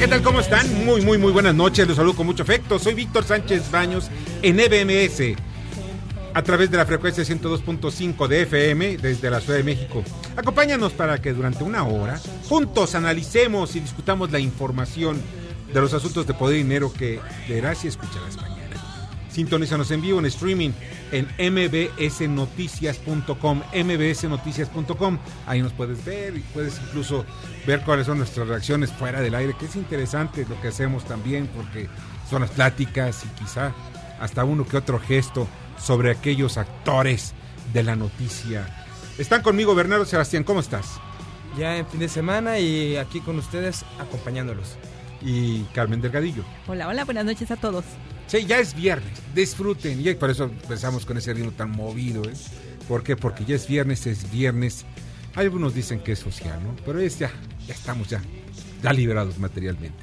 ¿Qué tal? ¿Cómo están? Muy, muy, muy buenas noches. Los saludo con mucho afecto. Soy Víctor Sánchez Baños en EBMS a través de la frecuencia 102.5 de FM desde la Ciudad de México. Acompáñanos para que durante una hora juntos analicemos y discutamos la información de los asuntos de poder y dinero que verás y escucharás mañana. Sintonízanos en vivo en streaming en mbsnoticias.com, mbsnoticias.com. Ahí nos puedes ver y puedes incluso ver cuáles son nuestras reacciones fuera del aire, que es interesante lo que hacemos también porque son las pláticas y quizá hasta uno que otro gesto sobre aquellos actores de la noticia. Están conmigo Bernardo Sebastián, ¿cómo estás? Ya en fin de semana y aquí con ustedes acompañándolos. Y Carmen Delgadillo. Hola, hola, buenas noches a todos. Sí, ya es viernes, disfruten. Y por eso empezamos con ese ritmo tan movido. ¿eh? ¿Por qué? Porque ya es viernes, es viernes. Algunos dicen que es social, ¿no? Pero es ya, ya estamos ya, ya liberados materialmente.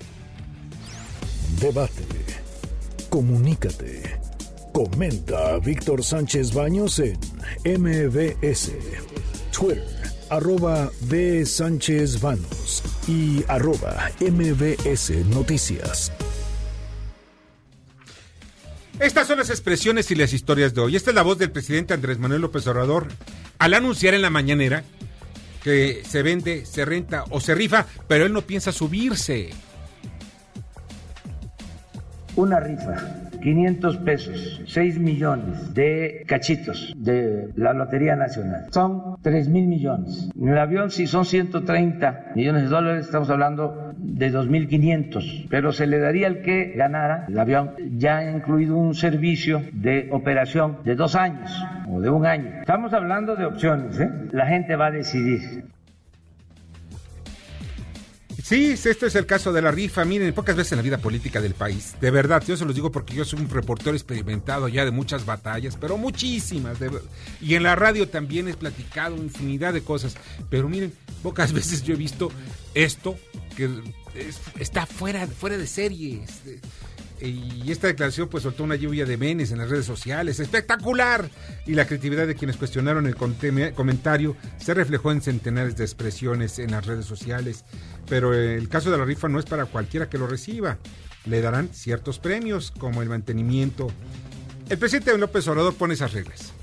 Debate. Comunícate. Comenta a Víctor Sánchez Baños en MBS. Twitter, arroba B. Sánchez Baños y arroba MBS Noticias. Estas son las expresiones y las historias de hoy. Esta es la voz del presidente Andrés Manuel López Obrador al anunciar en la mañanera que se vende, se renta o se rifa, pero él no piensa subirse. Una rifa 500 pesos, 6 millones de cachitos de la Lotería Nacional. Son 3 mil millones. En el avión, si son 130 millones de dólares, estamos hablando de 2.500. Pero se le daría al que ganara el avión ya incluido un servicio de operación de dos años o de un año. Estamos hablando de opciones, ¿eh? La gente va a decidir. Sí, este es el caso de la rifa. Miren, pocas veces en la vida política del país, de verdad, yo se los digo porque yo soy un reportero experimentado ya de muchas batallas, pero muchísimas. y en la radio también he platicado infinidad de cosas. Pero miren, pocas veces yo he visto esto que está fuera, fuera de series. Y esta declaración pues soltó una lluvia de menes en las redes sociales. ¡Espectacular! Y la creatividad de quienes cuestionaron el comentario se reflejó en centenares de expresiones en las redes sociales. Pero el caso de la rifa no es para cualquiera que lo reciba. Le darán ciertos premios como el mantenimiento. El presidente López Obrador pone esas reglas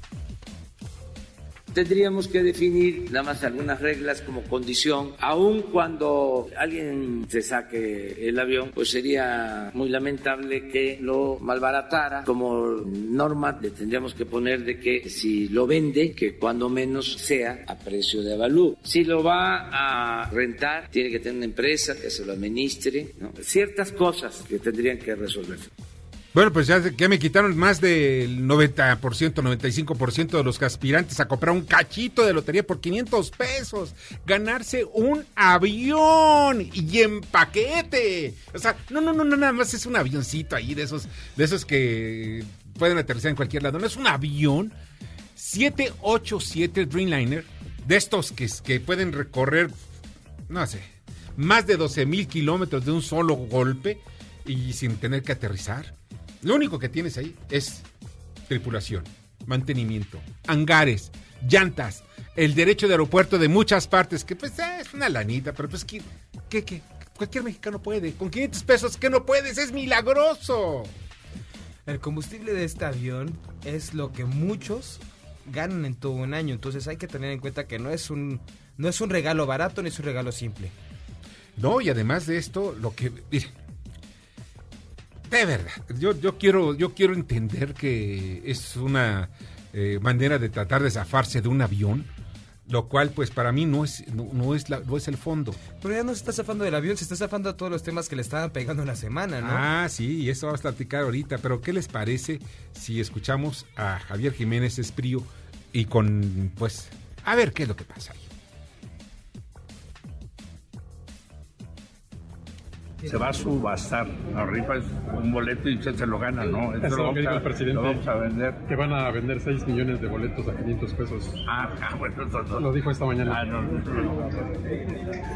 tendríamos que definir nada más algunas reglas como condición, aun cuando alguien se saque el avión, pues sería muy lamentable que lo malbaratara. Como norma le tendríamos que poner de que si lo vende, que cuando menos sea a precio de avalúo. Si lo va a rentar, tiene que tener una empresa que se lo administre, ciertas cosas que tendrían que resolverse. Bueno, pues ya, que me quitaron más del 90%, 95% de los aspirantes a comprar un cachito de lotería por 500 pesos. Ganarse un avión y en paquete. O sea, no, no, no, no, nada más es un avioncito ahí de esos, de esos que pueden aterrizar en cualquier lado. No es un avión 787 Dreamliner, de estos que, que pueden recorrer, no sé, más de 12 mil kilómetros de un solo golpe y sin tener que aterrizar. Lo único que tienes ahí es tripulación, mantenimiento, hangares, llantas, el derecho de aeropuerto de muchas partes, que pues eh, es una lanita, pero pues que, que, cualquier mexicano puede. Con 500 pesos, que no puedes? Es milagroso. El combustible de este avión es lo que muchos ganan en todo un año, entonces hay que tener en cuenta que no es un no es un regalo barato ni es un regalo simple. No, y además de esto, lo que de verdad, yo, yo, quiero, yo quiero entender que es una eh, manera de tratar de zafarse de un avión, lo cual pues para mí no es no, es la, no es el fondo. Pero ya no se está zafando del avión, se está zafando a todos los temas que le estaban pegando en la semana, ¿no? Ah, sí, y eso vamos a platicar ahorita, pero ¿qué les parece si escuchamos a Javier Jiménez Esprío y con pues a ver qué es lo que pasa ahí? Se va a subastar. La rifa es un boleto y usted se lo gana, ¿no? Eso, lo, vamos a, el presidente. Lo vamos a vender. Que van a vender 6 millones de boletos a 500 pesos. Ah, ah bueno, eso no. Lo dijo esta mañana. Ah, no, no, no.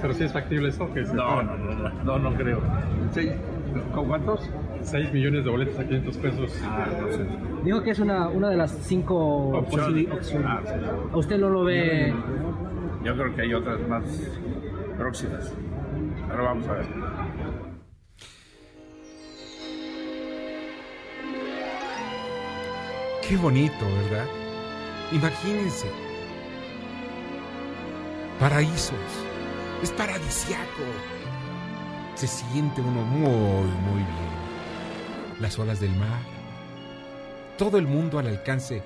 Pero si es factible eso, que no, no, no, no, no, creo. ¿Sí? ¿Con cuántos? 6 millones de boletos a 500 pesos. Ah, no sé. Dijo que es una, una de las cinco opciones. Ah, sí. ¿A usted no lo ve? Yo creo que hay otras más próximas. Pero vamos a ver. Qué bonito, ¿verdad? Imagínense. Paraísos. Es paradisiaco. Se siente uno muy, muy bien. Las olas del mar. Todo el mundo al alcance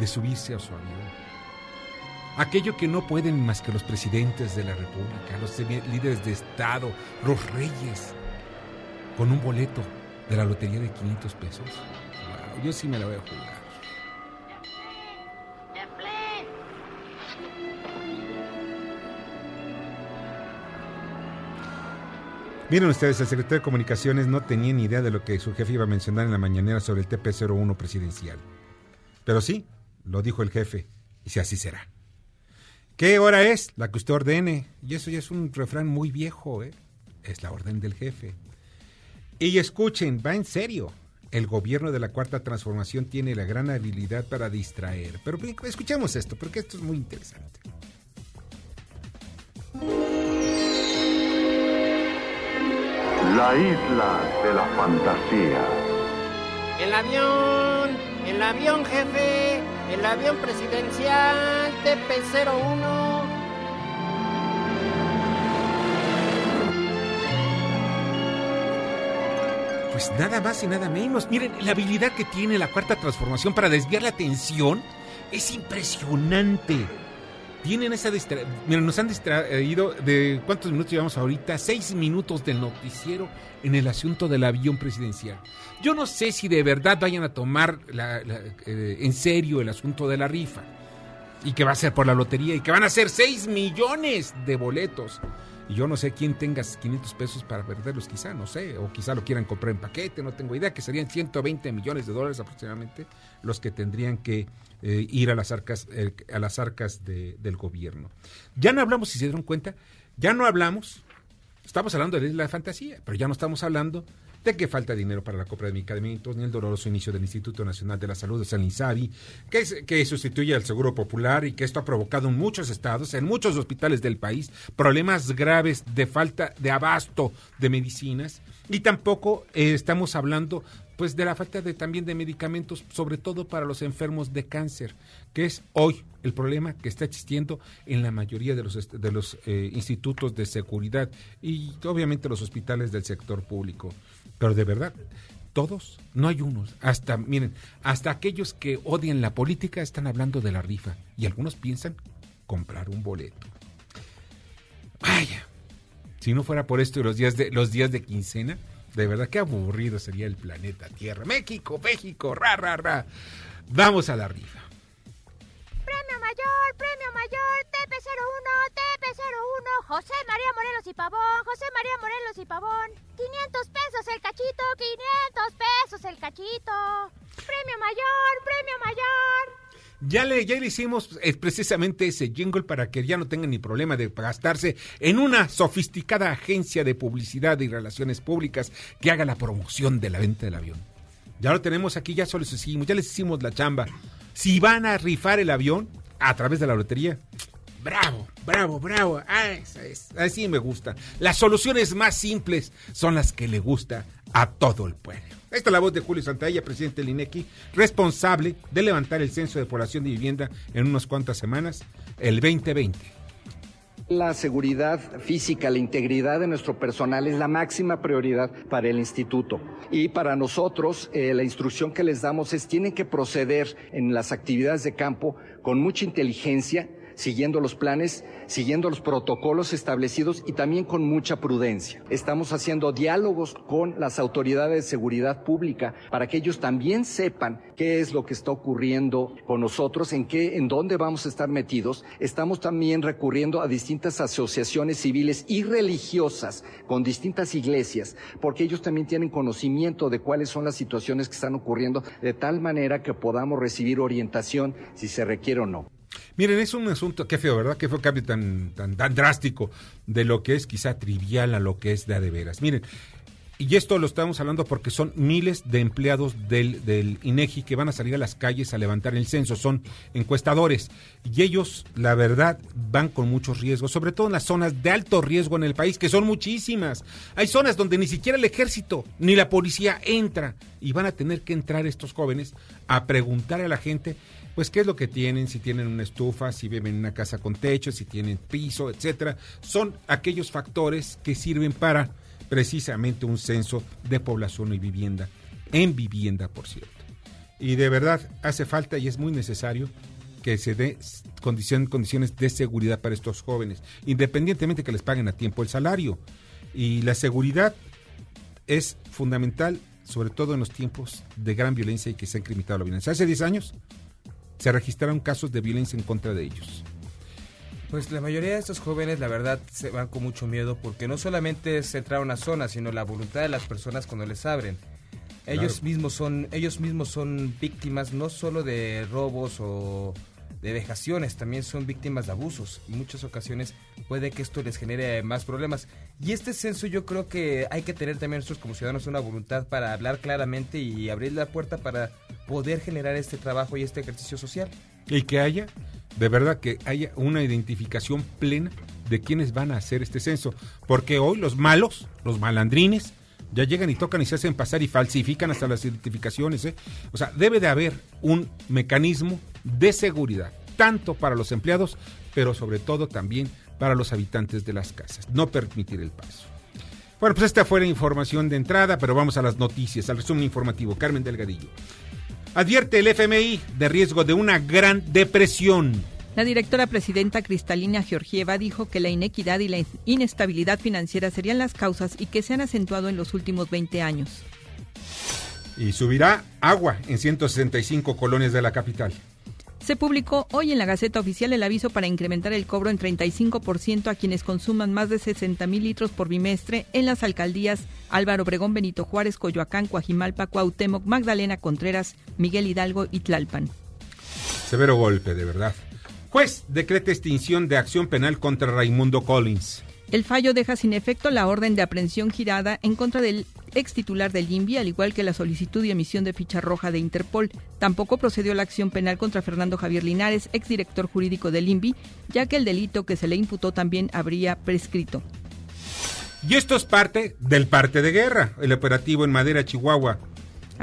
de subirse a su avión. Aquello que no pueden más que los presidentes de la República, los líderes de Estado, los reyes, con un boleto de la lotería de 500 pesos. yo sí me la voy a jugar. Miren ustedes, el secretario de Comunicaciones no tenía ni idea de lo que su jefe iba a mencionar en la mañanera sobre el TP-01 presidencial. Pero sí, lo dijo el jefe, y si así será. ¿Qué hora es? La que usted ordene. Y eso ya es un refrán muy viejo, ¿eh? Es la orden del jefe. Y escuchen, va en serio. El gobierno de la Cuarta Transformación tiene la gran habilidad para distraer. Pero escuchemos esto, porque esto es muy interesante. La isla de la fantasía. El avión, el avión jefe, el avión presidencial TP-01. Pues nada más y nada menos. Miren, la habilidad que tiene la cuarta transformación para desviar la atención es impresionante tienen esa distracción. Miren, nos han distraído de cuántos minutos llevamos ahorita, seis minutos del noticiero en el asunto del avión presidencial. Yo no sé si de verdad vayan a tomar eh, en serio el asunto de la rifa y que va a ser por la lotería y que van a ser seis millones de boletos. Y yo no sé quién tenga 500 pesos para perderlos, quizá, no sé, o quizá lo quieran comprar en paquete, no tengo idea, que serían 120 millones de dólares aproximadamente los que tendrían que eh, ir a las arcas, eh, a las arcas del gobierno. Ya no hablamos, si se dieron cuenta, ya no hablamos, estamos hablando de la fantasía, pero ya no estamos hablando de que falta dinero para la compra de medicamentos, ni el doloroso inicio del Instituto Nacional de la Salud, de San INSABI, que, que sustituye al Seguro Popular y que esto ha provocado en muchos estados, en muchos hospitales del país, problemas graves de falta de abasto de medicinas. Y tampoco eh, estamos hablando pues de la falta de también de medicamentos, sobre todo para los enfermos de cáncer, que es hoy el problema que está existiendo en la mayoría de los de los eh, institutos de seguridad y obviamente los hospitales del sector público. Pero de verdad, todos, no hay unos, hasta miren, hasta aquellos que odian la política están hablando de la rifa y algunos piensan comprar un boleto. Vaya, si no fuera por esto y los días de los días de quincena, de verdad, qué aburrido sería el planeta Tierra. México, México, ra, ra, ra. Vamos a la rifa. Premio mayor, premio mayor, TP01, TP01, José María Morelos y Pavón, José María Morelos y Pavón. 500 pesos el cachito, 500 pesos el cachito. Premio mayor, premio mayor. Ya le, ya le hicimos eh, precisamente ese jingle para que ya no tengan ni problema de gastarse en una sofisticada agencia de publicidad y relaciones públicas que haga la promoción de la venta del avión. Ya lo tenemos aquí, ya solo les hicimos, ya les hicimos la chamba. Si van a rifar el avión a través de la lotería, bravo, bravo, bravo. Ah, así me gusta. Las soluciones más simples son las que le gusta a todo el pueblo. Esta es la voz de Julio Santalla, presidente del INECI, responsable de levantar el censo de población de vivienda en unas cuantas semanas, el 2020. La seguridad física, la integridad de nuestro personal es la máxima prioridad para el instituto. Y para nosotros, eh, la instrucción que les damos es tienen que proceder en las actividades de campo con mucha inteligencia, siguiendo los planes, siguiendo los protocolos establecidos y también con mucha prudencia. Estamos haciendo diálogos con las autoridades de seguridad pública para que ellos también sepan qué es lo que está ocurriendo con nosotros, en qué, en dónde vamos a estar metidos. Estamos también recurriendo a distintas asociaciones civiles y religiosas con distintas iglesias, porque ellos también tienen conocimiento de cuáles son las situaciones que están ocurriendo, de tal manera que podamos recibir orientación si se requiere o no. Miren, es un asunto, qué feo, ¿verdad? Qué fue cambio tan, tan, tan drástico de lo que es quizá trivial a lo que es de a de veras. Miren, y esto lo estamos hablando porque son miles de empleados del, del, INEGI que van a salir a las calles a levantar el censo, son encuestadores y ellos, la verdad, van con muchos riesgos, sobre todo en las zonas de alto riesgo en el país, que son muchísimas. Hay zonas donde ni siquiera el ejército ni la policía entra y van a tener que entrar estos jóvenes a preguntar a la gente pues qué es lo que tienen, si tienen una estufa, si viven en una casa con techo, si tienen piso, etcétera. Son aquellos factores que sirven para precisamente un censo de población y vivienda, en vivienda, por cierto. Y de verdad hace falta y es muy necesario que se dé condición, condiciones de seguridad para estos jóvenes, independientemente que les paguen a tiempo el salario. Y la seguridad es fundamental, sobre todo en los tiempos de gran violencia y que se ha incrementado la violencia. Hace 10 años se registraron casos de violencia en contra de ellos. Pues la mayoría de estos jóvenes, la verdad, se van con mucho miedo porque no solamente es entrar a una zona, sino la voluntad de las personas cuando les abren. Ellos Claro. mismos son, ellos mismos son víctimas no solo de robos o de vejaciones, también son víctimas de abusos. En muchas ocasiones puede que esto les genere más problemas. Y este censo yo creo que hay que tener también nosotros como ciudadanos una voluntad para hablar claramente y abrir la puerta para poder generar este trabajo y este ejercicio social. Y que haya, de verdad, que haya una identificación plena de quienes van a hacer este censo. Porque hoy los malos, los malandrines, ya llegan y tocan y se hacen pasar y falsifican hasta las identificaciones. ¿eh? O sea, debe de haber un mecanismo de seguridad, tanto para los empleados, pero sobre todo también para los habitantes de las casas. No permitir el paso. Bueno, pues esta fue la información de entrada, pero vamos a las noticias, al resumen informativo. Carmen Delgadillo. Advierte el FMI de riesgo de una gran depresión. La directora presidenta Cristalina Georgieva dijo que la inequidad y la inestabilidad financiera serían las causas y que se han acentuado en los últimos 20 años. Y subirá agua en 165 colonias de la capital. Se publicó hoy en la Gaceta Oficial el aviso para incrementar el cobro en 35% a quienes consuman más de 60 mil litros por bimestre en las alcaldías Álvaro Obregón, Benito Juárez, Coyoacán, Coajimalpa, Cuauhtémoc, Magdalena Contreras, Miguel Hidalgo y Tlalpan. Severo golpe, de verdad. Juez decreta extinción de acción penal contra Raimundo Collins. El fallo deja sin efecto la orden de aprehensión girada en contra del ex titular del INVI, al igual que la solicitud y emisión de ficha roja de Interpol. Tampoco procedió la acción penal contra Fernando Javier Linares, exdirector jurídico del INVI, ya que el delito que se le imputó también habría prescrito. Y esto es parte del parte de guerra, el operativo en Madera, Chihuahua.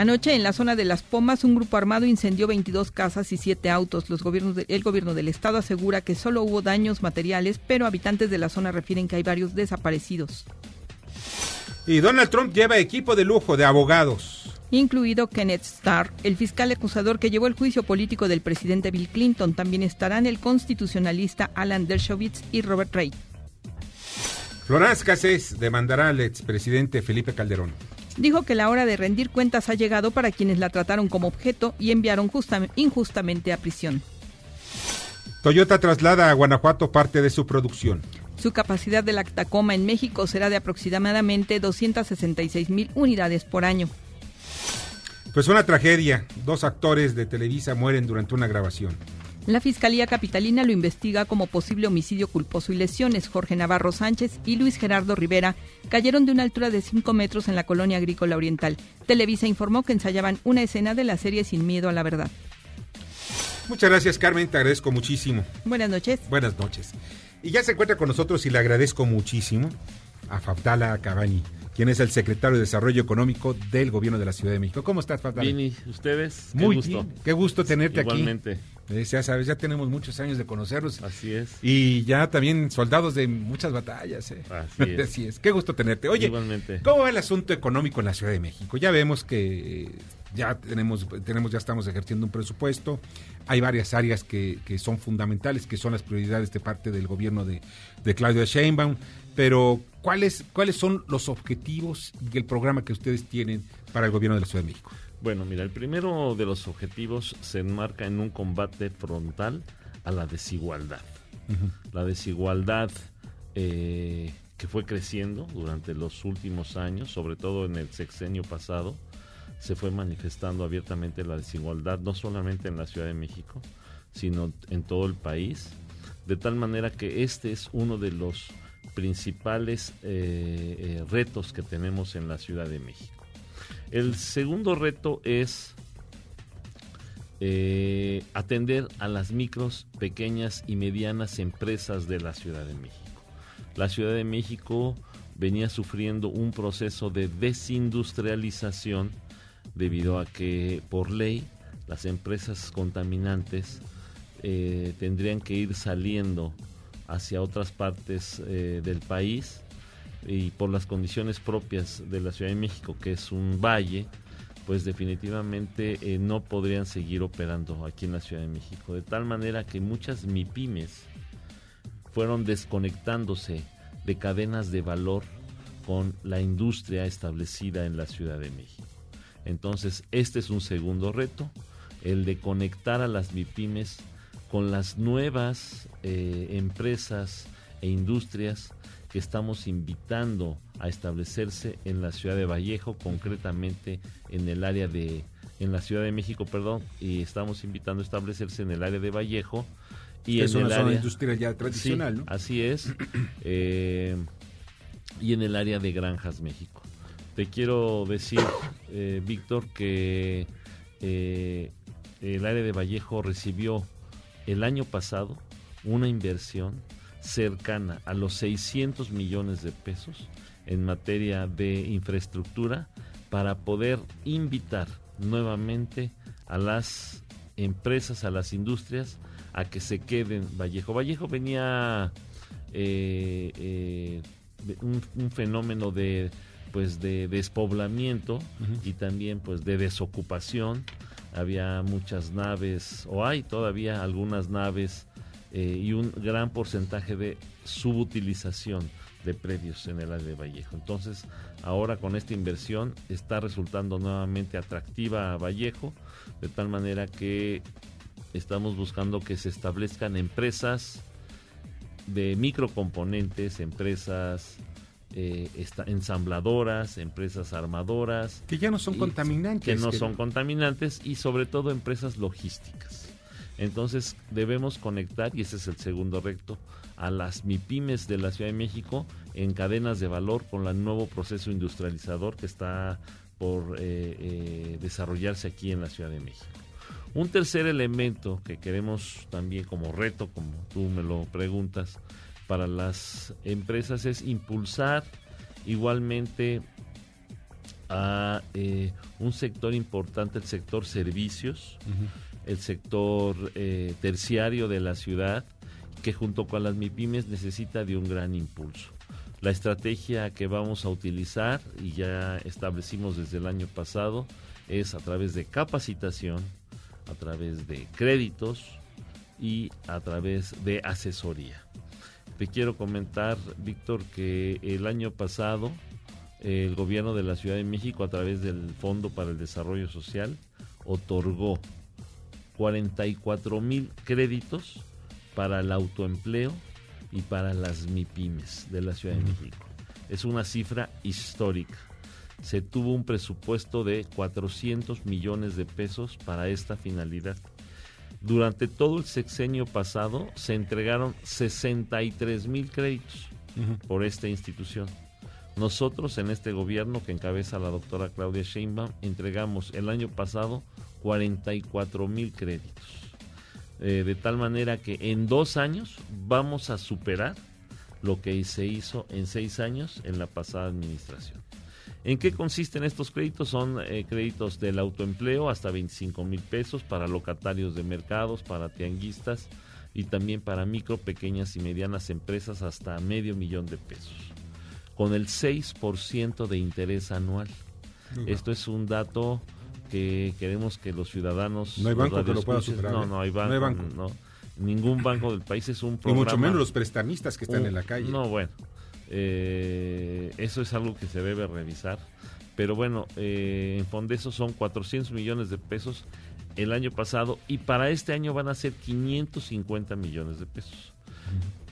Anoche, en la zona de Las Pomas, un grupo armado incendió 22 casas y 7 autos. Los gobiernos de- el gobierno del estado asegura que solo hubo daños materiales, pero habitantes de la zona refieren que hay varios desaparecidos, Y Donald Trump lleva equipo de lujo de abogados. incluido Kenneth Starr, el fiscal acusador que llevó el juicio político del presidente Bill Clinton. También estarán el constitucionalista Alan Dershowitz y Robert Ray. Florence Cassés demandará al expresidente Felipe Calderón. Dijo que la hora de rendir cuentas ha llegado para quienes la trataron como objeto y enviaron justa- injustamente a prisión. Toyota traslada a Guanajuato parte de su producción. Su capacidad de la Tacoma en México será de aproximadamente 266 mil unidades por año. Pues una tragedia. Dos actores de Televisa mueren durante una grabación. La Fiscalía Capitalina lo investiga como posible homicidio culposo y lesiones. Jorge Navarro Sánchez y Luis Gerardo Rivera cayeron de una altura de 5 metros en la colonia agrícola oriental. Televisa informó que ensayaban una escena de la serie Sin Miedo a la Verdad. Muchas gracias, Carmen. Te agradezco muchísimo. Buenas noches. Buenas noches. Y ya se encuentra con nosotros y le agradezco muchísimo a Fabdala Cabani, quien es el secretario de Desarrollo Económico del Gobierno de la Ciudad de México. ¿Cómo estás, Fabdala? Bien, ¿y ustedes? Qué Muy gusto. bien. Qué gusto tenerte Igualmente. aquí. Eh, ya sabes, ya tenemos muchos años de conocernos. Así es. Y ya también soldados de muchas batallas. eh. Así es. Así es. Qué gusto tenerte. Oye, Igualmente. ¿cómo va el asunto económico en la Ciudad de México? Ya vemos que ya tenemos, tenemos, ya estamos ejerciendo un presupuesto. Hay varias áreas que, que son fundamentales, que son las prioridades de parte del gobierno de, de Claudia Sheinbaum. Pero, ¿cuáles, ¿cuáles son los objetivos y el programa que ustedes tienen para el gobierno de la Ciudad de México? Bueno, mira, el primero de los objetivos se enmarca en un combate frontal a la desigualdad. La desigualdad eh, que fue creciendo durante los últimos años, sobre todo en el sexenio pasado, se fue manifestando abiertamente la desigualdad, no solamente en la Ciudad de México, sino en todo el país, de tal manera que este es uno de los principales eh, eh, retos que tenemos en la Ciudad de México. El segundo reto es eh, atender a las micros, pequeñas y medianas empresas de la Ciudad de México. La Ciudad de México venía sufriendo un proceso de desindustrialización debido a que por ley las empresas contaminantes eh, tendrían que ir saliendo hacia otras partes eh, del país y por las condiciones propias de la Ciudad de México, que es un valle, pues definitivamente eh, no podrían seguir operando aquí en la Ciudad de México. De tal manera que muchas MIPIMES fueron desconectándose de cadenas de valor con la industria establecida en la Ciudad de México. Entonces, este es un segundo reto, el de conectar a las MIPIMES con las nuevas eh, empresas e industrias que estamos invitando a establecerse en la ciudad de Vallejo, concretamente en el área de, en la Ciudad de México, perdón, y estamos invitando a establecerse en el área de Vallejo. Y es en una el zona área, industrial ya tradicional, Sí, ¿no? Así es. eh, y en el área de Granjas México. Te quiero decir, eh, Víctor, que eh, el área de Vallejo recibió el año pasado una inversión cercana a los 600 millones de pesos en materia de infraestructura para poder invitar nuevamente a las empresas, a las industrias, a que se queden Vallejo. Vallejo venía eh, eh, un fenómeno de pues de despoblamiento y también pues de desocupación había muchas naves o hay todavía algunas naves eh, y un gran porcentaje de subutilización de predios en el área de Vallejo. Entonces, ahora con esta inversión está resultando nuevamente atractiva a Vallejo, de tal manera que estamos buscando que se establezcan empresas de microcomponentes, empresas eh, esta- ensambladoras, empresas armadoras. Que ya no son y- contaminantes, Que no que- son contaminantes y sobre todo empresas logísticas. Entonces debemos conectar, y ese es el segundo reto, a las MIPIMES de la Ciudad de México en cadenas de valor con el nuevo proceso industrializador que está por eh, eh, desarrollarse aquí en la Ciudad de México. Un tercer elemento que queremos también como reto, como tú me lo preguntas, para las empresas es impulsar igualmente a eh, un sector importante, el sector servicios, el sector eh, terciario de la ciudad, que junto con las MIPIMES necesita de un gran impulso. La estrategia que vamos a utilizar, y ya establecimos desde el año pasado, es a través de capacitación, a través de créditos y a través de asesoría. Te quiero comentar, Víctor, que el año pasado el gobierno de la Ciudad de México, a través del Fondo para el Desarrollo Social, otorgó 44 mil créditos para el autoempleo y para las MIPIMES de la Ciudad de México. Es una cifra histórica. Se tuvo un presupuesto de 400 millones de pesos para esta finalidad. Durante todo el sexenio pasado se entregaron 63 mil créditos por esta institución. Nosotros en este gobierno que encabeza la doctora Claudia Sheinbaum entregamos el año pasado 44 mil créditos. Eh, de tal manera que en dos años vamos a superar lo que se hizo en seis años en la pasada administración. ¿En qué consisten estos créditos? Son eh, créditos del autoempleo hasta 25 mil pesos para locatarios de mercados, para tianguistas y también para micro, pequeñas y medianas empresas hasta medio millón de pesos, con el 6% de interés anual. Esto es un dato que queremos que los ciudadanos... No hay banco que lo pueda superar, No, ¿eh? no hay No banco. hay banco. no. Ningún banco del país es un Y programa... mucho menos los prestamistas que están un- en la calle. No, bueno, eh, eso es algo que se debe revisar. Pero bueno, eh, en Fondeso son 400 millones de pesos el año pasado y para este año van a ser 550 millones de pesos.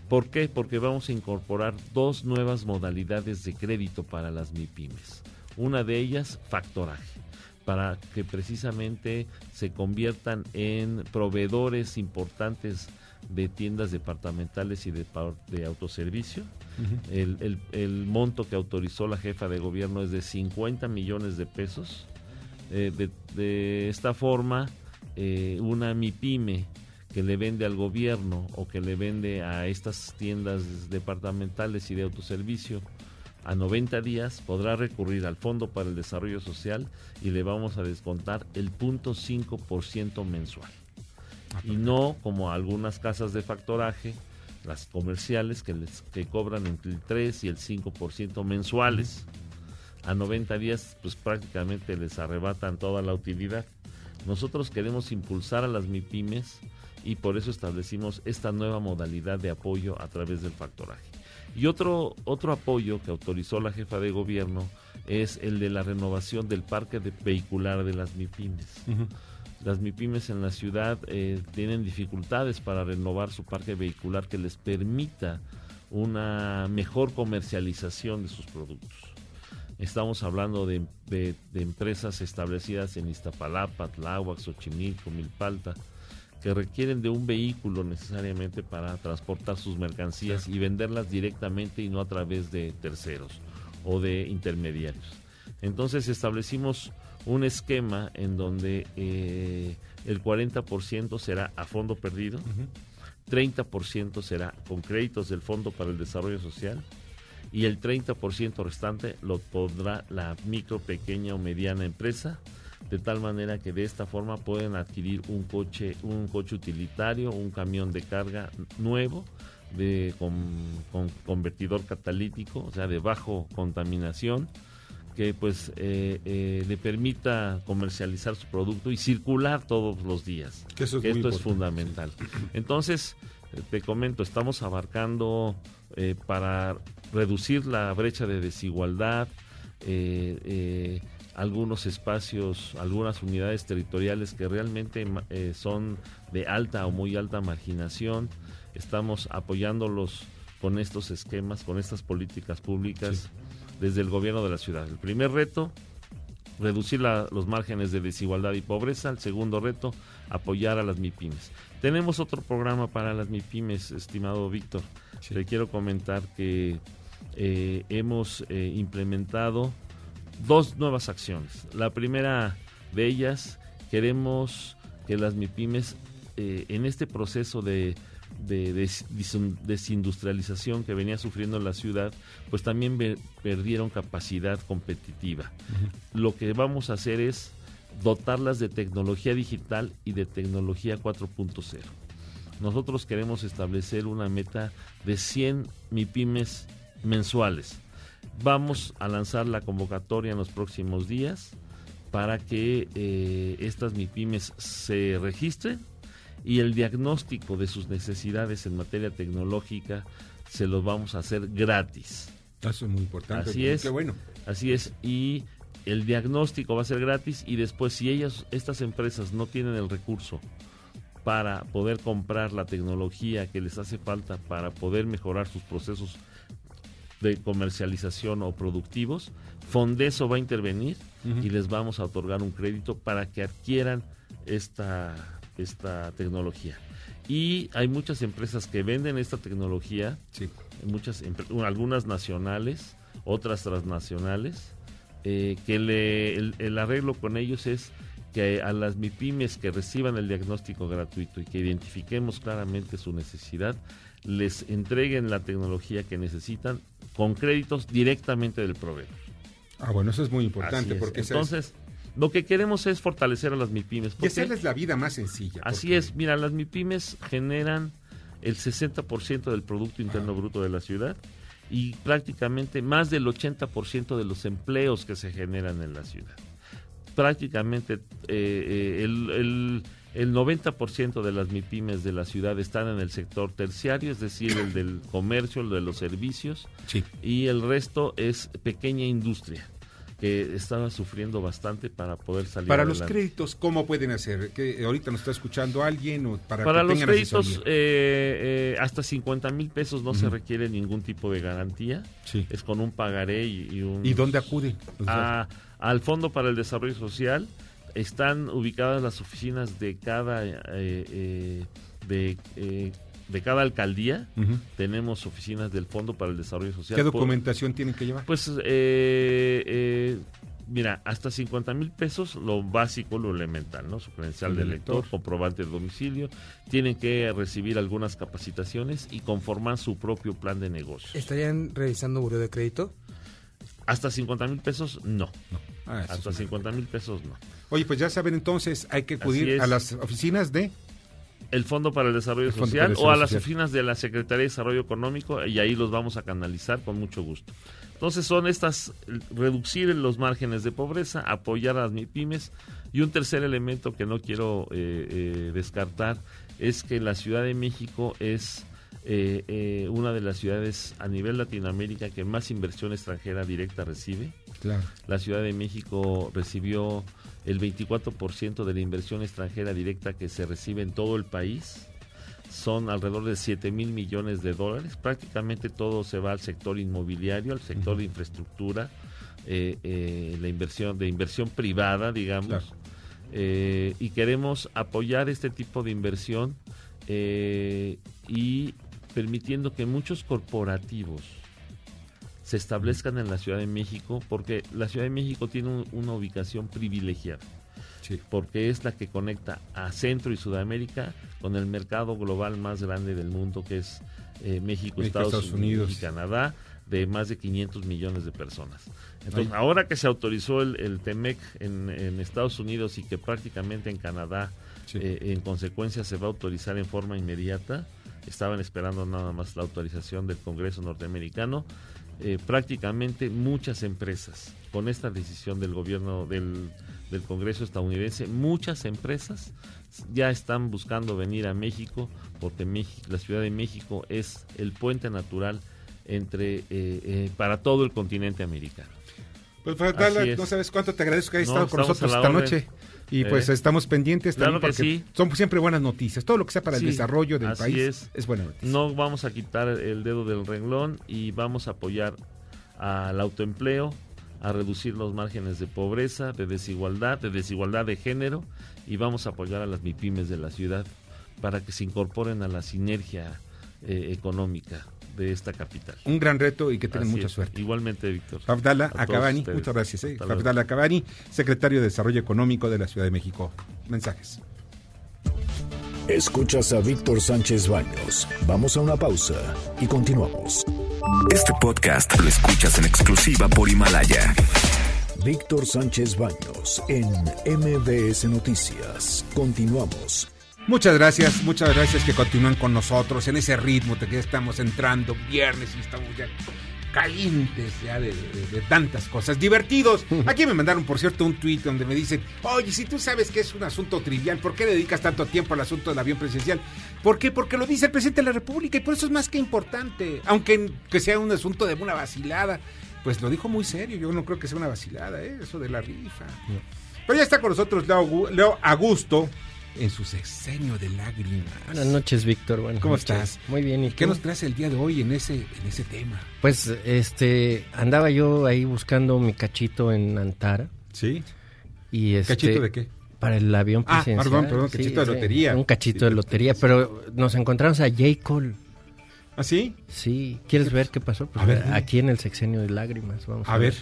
¿Por qué? Porque vamos a incorporar dos nuevas modalidades de crédito para las MIPIMES. Una de ellas, factoraje, para que precisamente se conviertan en proveedores importantes de tiendas departamentales y de, autoservicio. El, el- el monto que autorizó la jefa de gobierno es de 50 millones de pesos. Eh, de, de esta forma, eh, una MIPYME que le vende al gobierno o que le vende a estas tiendas departamentales y de autoservicio a 90 días podrá recurrir al Fondo para el Desarrollo Social y le vamos a descontar el 0.5% mensual. Y no como algunas casas de factoraje, las comerciales que les que cobran entre el 3 y el 5% mensuales. A 90 días pues prácticamente les arrebatan toda la utilidad. Nosotros queremos impulsar a las MIPIMES y por eso establecimos esta nueva modalidad de apoyo a través del factoraje. Y otro, otro apoyo que autorizó la jefa de gobierno es el de la renovación del parque de- vehicular de las MIPIMES. Las MIPIMES en la ciudad eh, tienen dificultades para renovar su parque vehicular que les permita una mejor comercialización de sus productos. Estamos hablando de, de- de empresas establecidas en Iztapalapa, Tláhuac, Xochimilco, Milpalta, que requieren de un vehículo necesariamente para transportar sus mercancías y venderlas directamente y no a través de terceros o de intermediarios. Entonces establecimos un esquema en donde eh, el 40% será a fondo perdido, 30% será con créditos del Fondo para el Desarrollo Social y el 30% restante lo podrá la micro, pequeña o mediana empresa, de tal manera que de esta forma pueden adquirir un coche, un coche utilitario, un camión de carga nuevo de con, con convertidor catalítico, o sea, de bajo contaminación, que pues eh, eh, le permita comercializar su producto y circular todos los días. Que eso es esto es fundamental. Entonces, eh, te comento, estamos abarcando eh, para reducir la brecha de desigualdad, algunos espacios, algunas unidades territoriales que realmente eh, son de alta o muy alta marginación. Estamos apoyándolos con estos esquemas, con estas políticas públicas desde el gobierno de la ciudad. El primer reto, reducir la- los márgenes de desigualdad y pobreza. El segundo reto, apoyar a las MIPIMES. Tenemos otro programa para las MIPIMES, estimado Víctor. Le quiero comentar que eh, hemos eh, implementado dos nuevas acciones. La primera de ellas, queremos que las MIPIMES eh, en este proceso de, desindustrialización que venía sufriendo la ciudad, pues también perdieron capacidad competitiva. Lo que vamos a hacer es dotarlas de tecnología digital y de tecnología 4.0. Nosotros queremos establecer una meta de 100 MIPIMES mensuales. Vamos a lanzar la convocatoria en los próximos días para que eh, estas MIPIMES se registren y el diagnóstico de sus necesidades en materia tecnológica se los vamos a hacer gratis. Eso es muy importante. Así es. Qué bueno. Así es. Y el diagnóstico va a ser gratis y después si ellas, estas empresas no tienen el recurso para poder comprar la tecnología que les hace falta para poder mejorar sus procesos de comercialización o productivos, Fondeso va a intervenir y les vamos a otorgar un crédito para que adquieran esta, esta tecnología. Y hay muchas empresas que venden esta tecnología, muchas empre- algunas nacionales, otras transnacionales, eh, que le- el, el arreglo con ellos es que a las MIPIMES que reciban el diagnóstico gratuito y que identifiquemos claramente su necesidad, les entreguen la tecnología que necesitan con créditos directamente del proveedor. Ah, bueno, eso es muy importante es. porque entonces lo que queremos es fortalecer a las MIPIMES. y porque- hacerles la vida más sencilla. Así es, mira, las MIPIMES generan el 60% del Producto Interno Bruto de la ciudad y prácticamente más del 80% de los empleos que se generan en la ciudad. prácticamente eh, eh, el, el, el 90% de las MIPIMES de la ciudad están en el sector terciario, es decir, el del comercio, el de los servicios, Sí. y el resto es pequeña industria que estaba sufriendo bastante para poder salir Para los créditos, ¿cómo pueden hacer? Que ahorita nos está escuchando alguien o para, Para que los tengan créditos, eh, eh, hasta 50 mil pesos no se requiere ningún tipo de garantía. Sí. Es con un pagaré y, y un... ¿Y dónde acuden? A- al Fondo para el Desarrollo Social. Están ubicadas las oficinas de cada... eh, eh, de, eh, de cada alcaldía tenemos oficinas del Fondo para el Desarrollo Social. ¿Qué Por- documentación tienen que llevar? pues, eh, eh, mira, hasta 50 mil pesos, lo básico, lo elemental, ¿no? Su credencial El de elector. elector, comprobante de domicilio, tienen que recibir algunas capacitaciones y conformar su propio plan de negocio. ¿Estarían revisando buró de crédito? Hasta 50 mil pesos, no. Ah, hasta es 50 mil pesos, no. Oye, pues ya saben entonces, hay que acudir a las oficinas de... El Fondo para el Desarrollo El Social o a las Social. oficinas de la Secretaría de Desarrollo Económico y ahí los vamos a canalizar con mucho gusto. Entonces son estas, reducir los márgenes de pobreza, apoyar a las MIPIMES y un tercer elemento que no quiero eh, eh, descartar es que la Ciudad de México es eh, eh, una de las ciudades a nivel Latinoamérica que más inversión extranjera directa recibe. Claro. La Ciudad de México recibió el 24% de la inversión extranjera directa que se recibe en todo el país. Son alrededor de 7 mil millones de dólares. Prácticamente todo se va al sector inmobiliario, al sector de infraestructura, eh, eh, la inversión de inversión privada, digamos. Claro. Eh, y queremos apoyar este tipo de inversión eh, y permitiendo que muchos corporativos se establezcan en la Ciudad de México, porque la Ciudad de México tiene un- una ubicación privilegiada, porque es la que conecta a Centro y Sudamérica con el mercado global más grande del mundo, que es eh, México, México, Estados, Estados Unidos Unidos. y Canadá, de más de 500 millones de personas. Entonces, Ay. ahora que se autorizó el, el TEMEC en, en Estados Unidos y que prácticamente en Canadá, eh, en consecuencia, se va a autorizar en forma inmediata, estaban esperando nada más la autorización del Congreso norteamericano, eh, prácticamente muchas empresas, con esta decisión del gobierno del, del Congreso estadounidense, muchas empresas ya están buscando venir a México porque México, la Ciudad de México es el puente natural entre eh, eh, para todo el continente americano. Pues no sabes cuánto te agradezco que hayas No, estado con nosotros esta noche. Y pues Eh, estamos pendientes claro también que porque sí. son siempre buenas noticias. Todo lo que sea para Sí, el desarrollo del país es. buena noticia. No vamos a quitar el dedo del renglón y vamos a apoyar al autoempleo, a reducir los márgenes de pobreza, de desigualdad, de desigualdad de género y vamos a apoyar a las MIPIMES de la ciudad para que se incorporen a la sinergia eh, económica de esta capital. Un gran reto y que tengan Así mucha es. suerte. Igualmente, Víctor. Fabdala Acabani, muchas gracias. eh. Fabdala Acabani, secretario de Desarrollo Económico de la Ciudad de México. Mensajes. Escuchas a Víctor Sánchez Baños. Vamos a una pausa y continuamos. Este podcast lo escuchas en exclusiva por Himalaya. Víctor Sánchez Baños en MBS Noticias. Continuamos. Muchas gracias, muchas gracias que continúan con nosotros en ese ritmo de que ya estamos entrando viernes y estamos ya calientes ya de, de- de tantas cosas, divertidos. Aquí me mandaron, por cierto, un tuit donde me dicen, oye, si tú sabes que es un asunto trivial, ¿por qué dedicas tanto tiempo al asunto del avión presidencial? ¿Por qué? Porque lo dice el presidente de la República y por eso es más que importante, aunque que sea un asunto de una vacilada. Pues lo dijo muy serio, yo no creo que sea una vacilada, ¿eh? eso de la rifa. Pero ya está con nosotros Leo, Leo Augusto en su sexenio de lágrimas. Buenas noches, Víctor. Buenas ¿Cómo noches. estás? Muy bien. ¿Y ¿Qué nos traes el día de hoy en ese, en ese tema? Pues, este, andaba yo ahí buscando mi cachito en Antara. Sí. Y este, ¿Cachito de qué? Para el avión Ah, presidencial. perdón, perdón, cachito de lotería. Un cachito de lotería, pero nos encontramos a J. Cole. ¿Ah, sí? Sí. ¿Quieres ver qué pasó? Pues A ver, dime. aquí en el sexenio de lágrimas. Vamos a, A ver.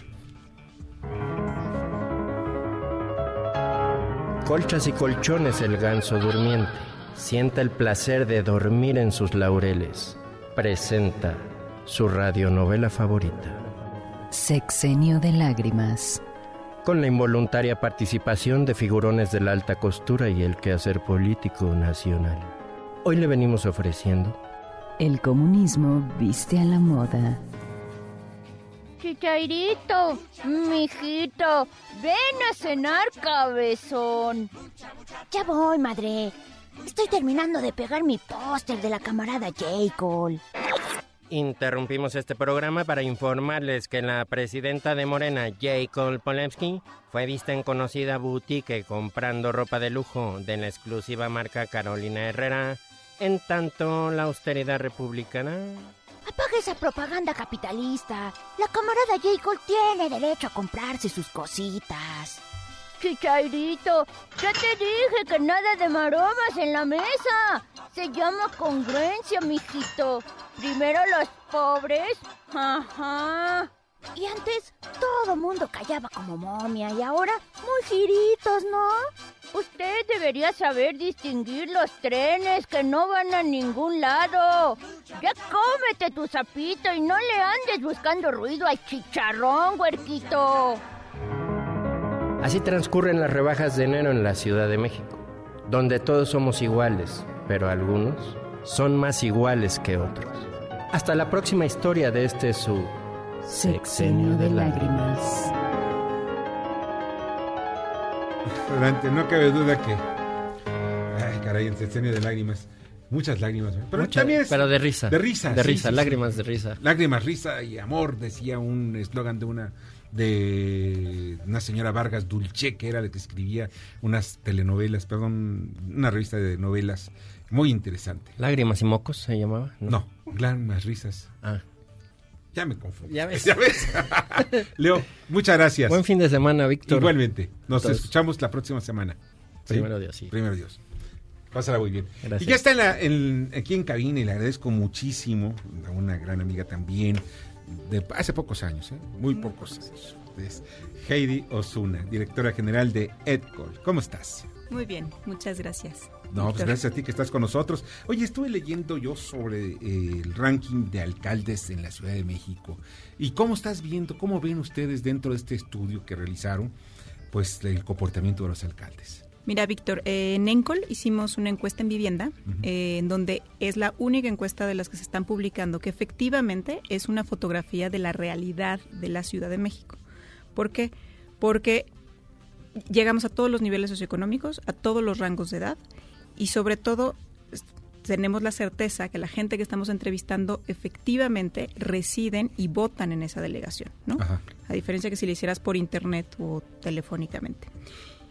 Colchas y colchones el ganso durmiente. Sienta el placer de dormir en sus laureles. Presenta su radionovela favorita. Sexenio de lágrimas. Con la involuntaria participación de figurones de la alta costura y el quehacer político nacional. Hoy le venimos ofreciendo El comunismo viste a la moda. Chichairito, mijito, ven a cenar, cabezón. Ya voy, madre. Estoy terminando de pegar mi póster de la camarada J. Cole. Interrumpimos este programa para informarles que la presidenta de Morena, J. Cole Polemski, fue vista en conocida boutique comprando ropa de lujo de la exclusiva marca Carolina Herrera. En tanto, la austeridad republicana Apaga esa propaganda capitalista. La camarada J. Cole tiene derecho a comprarse sus cositas. Chichairito, ya te dije que nada de maromas en la mesa. Se llama congruencia, mijito. Primero los pobres. Ajá. Y antes todo mundo callaba como momia y ahora muy giritos, ¿no? Usted debería saber distinguir los trenes que no van a ningún lado. Ya cómete tu sapito y no le andes buscando ruido al chicharrón, huerquito. Así transcurren las rebajas de enero en la Ciudad de México, donde todos somos iguales, pero algunos son más iguales que otros. Hasta la próxima historia de este su Sexenio de lágrimas. Adelante, no cabe duda que. Ay, caray, el sexenio de lágrimas. Muchas lágrimas. Pero Mucha- también es- pero de risa. De risa. De sí, risa, sí, sí. lágrimas de risa. Lágrimas, risa y amor, decía un eslogan de una de una señora Vargas Dulce, que era la que escribía unas telenovelas, perdón, una revista de novelas muy interesante. Lágrimas y mocos se llamaba. No, lágrimas, risas. Ah. Ya me confundo. Ya ves. ves? Leo, muchas gracias. Buen fin de semana, Víctor. Igualmente. Nos Todos. escuchamos la próxima semana. ¿Sí? Primero Dios, sí. Primero Dios. Pásala muy bien. Gracias. Y ya está en la- en- aquí en cabina y le agradezco muchísimo a una gran amiga también de hace pocos años, ¿eh? muy pocos años. Es Heidi Osuna, directora general de EdCol. ¿Cómo estás? Muy bien, muchas gracias. No, pues gracias a ti que estás con nosotros. Oye, estuve leyendo yo sobre eh, el ranking de alcaldes en la Ciudad de México. ¿Y cómo estás viendo, cómo ven ustedes dentro de este estudio que realizaron, pues el comportamiento de los alcaldes? Mira, Víctor, eh, en Encol hicimos una encuesta en vivienda, eh, en donde es la única encuesta de las que se están publicando que efectivamente es una fotografía de la realidad de la Ciudad de México. ¿Por qué? Porque llegamos a todos los niveles socioeconómicos, a todos los rangos de edad y sobre todo tenemos la certeza que la gente que estamos entrevistando efectivamente residen y votan en esa delegación, ¿no? Ajá. A diferencia que si lo hicieras por internet o telefónicamente.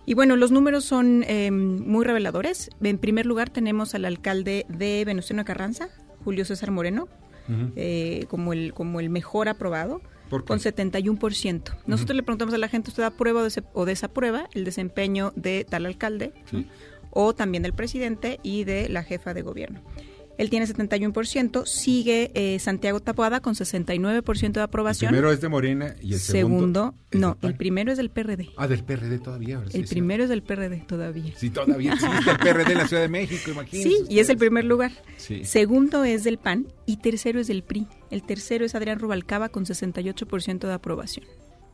Y bueno, los números son eh, muy reveladores. En primer lugar tenemos al alcalde de Venustiano Carranza, Julio César Moreno, eh, como, el, como el mejor aprobado, ¿Por con 71%. Nosotros le preguntamos a la gente, ¿usted aprueba o, o desaprueba el desempeño de tal alcalde? Sí. O también del presidente y de la jefa de gobierno. Él tiene 71%, sigue eh, Santiago Taboada con 69% de El aprobación. primero es de Morena y el segundo. es no, del el primero es del PRD. Ah, del PRD todavía. ¿verdad? Sí, el sí. primero es del PRD todavía. Sí, todavía existe el PRD en la Ciudad de México, imagínense. Sí, y es el primer lugar. Sí. Segundo es del PAN y tercero es del PRI. El tercero es Adrián Rubalcaba con 68% de aprobación.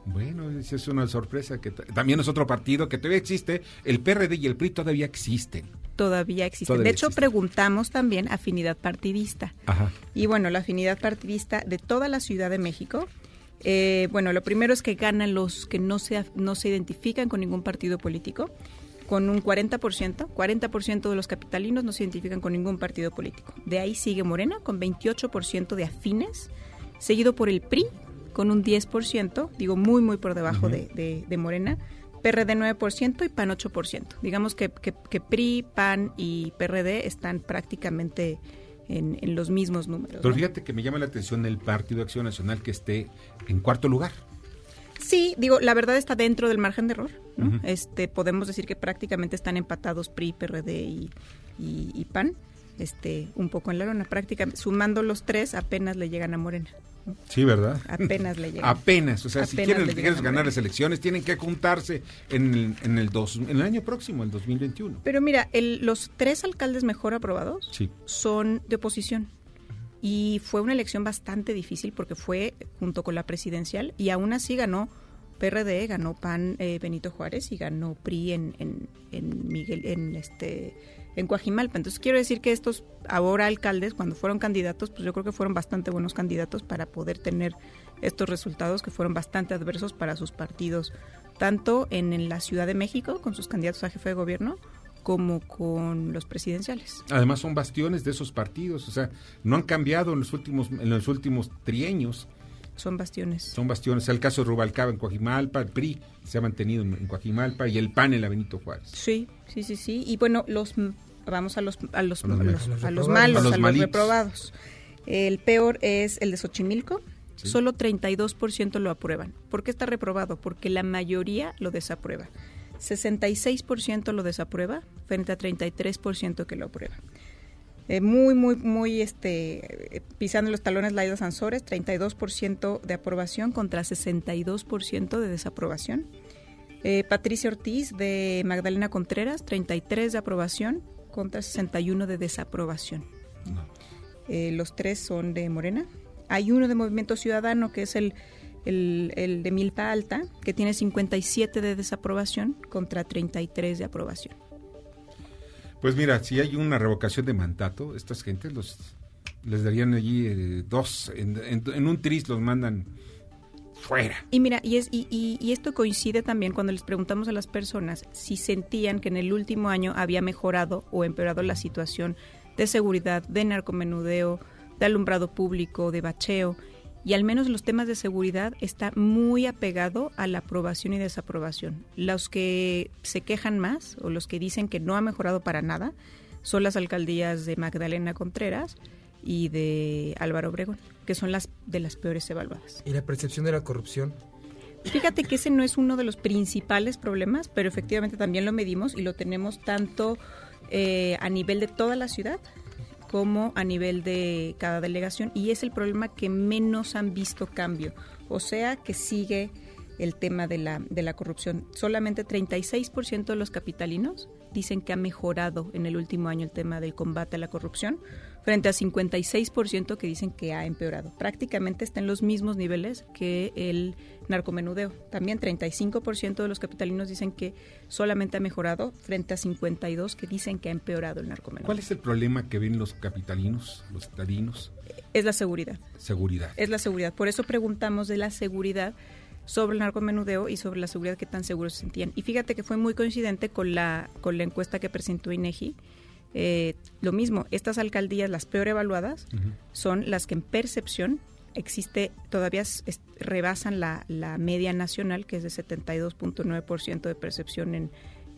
Bueno, esa es una sorpresa que ta- también es otro partido que todavía existe. El PRD y el PRI todavía existen. Todavía existen. Todavía de hecho, preguntamos también afinidad partidista. Ajá. Y bueno, la afinidad partidista de toda la Ciudad de México. eh, bueno, lo primero es que ganan los que no se, no se identifican con ningún partido político, con un 40%. 40% de los capitalinos no se identifican con ningún partido político. De ahí sigue Morena con 28% de afines, seguido por el PRI con un 10%, digo muy, muy por debajo de, de- de Morena. PRD 9% y PAN 8%. Digamos que, que- que PRI, PAN y PRD están prácticamente en, en los mismos números. Pero ¿no? fíjate que me llama la atención el Partido Acción Nacional que esté en cuarto lugar. Sí, digo, la verdad está dentro del margen de error. ¿no? Este, podemos decir que prácticamente están empatados PRI, PRD y, y- y PAN, este, un poco en la lona. Prácticamente, sumando los tres, apenas le llegan a Morena. Sí, ¿verdad? Apenas le llegan. Apenas, o sea, si quieren, le quieren ganar las elecciones, tienen que juntarse en el, en el, dos, en el año próximo, el 2021. Pero mira, el- los tres alcaldes mejor aprobados Sí. son de oposición. Y fue una elección bastante difícil porque fue junto con la presidencial y aún así ganó PRD, ganó PAN eh, Benito Juárez y ganó PRI en, en, en Miguel, en este en Coajimalpa. Entonces quiero decir que estos ahora alcaldes, cuando fueron candidatos, pues yo creo que fueron bastante buenos candidatos para poder tener estos resultados que fueron bastante adversos para sus partidos, tanto en, en la Ciudad de México con sus candidatos a jefe de gobierno como con los presidenciales. Además son bastiones de esos partidos, o sea, no han cambiado en los últimos en los últimos trienios. Son bastiones. Son bastiones. El caso de Rubalcaba en Coajimalpa, el PRI se ha mantenido en, Coajimalpa y el PAN en la Benito Juárez. Sí, sí, sí, sí. Y bueno, los vamos a los a los, A los a malos. los- a los A malos, los a los malitos. reprobados. El peor es el de Xochimilco. Sí. Solo 32% lo aprueban. ¿Por qué está reprobado? Porque la mayoría lo desaprueba. 66% lo desaprueba frente a 33% que lo aprueba. Eh, muy, muy, muy este, pisando los talones Laida Sansores, 32% de aprobación contra 62% de desaprobación. Eh, Patricia Ortiz de Magdalena Contreras, 33 de aprobación contra 61 de desaprobación. Eh, los tres son de Morena. Hay uno de Movimiento Ciudadano que es el, el, el de Milpa Alta, que tiene 57 de desaprobación contra 33 de aprobación. Pues mira, si hay una revocación de mandato, estas gentes los les darían allí eh, dos, en, un tris los mandan fuera. Y mira, y, es, y, y- y esto coincide también cuando les preguntamos a las personas si sentían que en el último año había mejorado o empeorado la situación de seguridad, de narcomenudeo, de alumbrado público, de bacheo. Y al menos los temas de seguridad está muy apegado a la aprobación y desaprobación. Los que se quejan más o los que dicen que no ha mejorado para nada son las alcaldías de Magdalena Contreras y de Álvaro Obregón, que son las de las peores evaluadas. ¿Y la percepción de la corrupción? Fíjate que ese no es uno de los principales problemas, pero efectivamente también lo medimos y lo tenemos tanto eh, a nivel de toda la ciudad como a nivel de cada delegación y es el problema que menos han visto cambio. O sea que sigue el tema de la, de la corrupción. Solamente 36% de los capitalinos dicen que ha mejorado en el último año el tema del combate a la corrupción, frente a 56% que dicen que ha empeorado. Prácticamente está en los mismos niveles que el narcomenudeo. También 35% de los capitalinos dicen que solamente ha mejorado, frente a 52% que dicen que ha empeorado el narcomenudeo. ¿Cuál es el problema que ven los capitalinos, los citadinos? Es la seguridad. Seguridad. Es la seguridad. Por eso preguntamos de la seguridad sobre el narcomenudeo y sobre la seguridad que tan seguros se sentían. Y fíjate que fue muy coincidente con la, con la encuesta que presentó INEGI. Eh, lo mismo, estas alcaldías, las peor evaluadas, son las que en percepción existe, todavía es- rebasan la, la media nacional, que es de 72.9% de percepción en,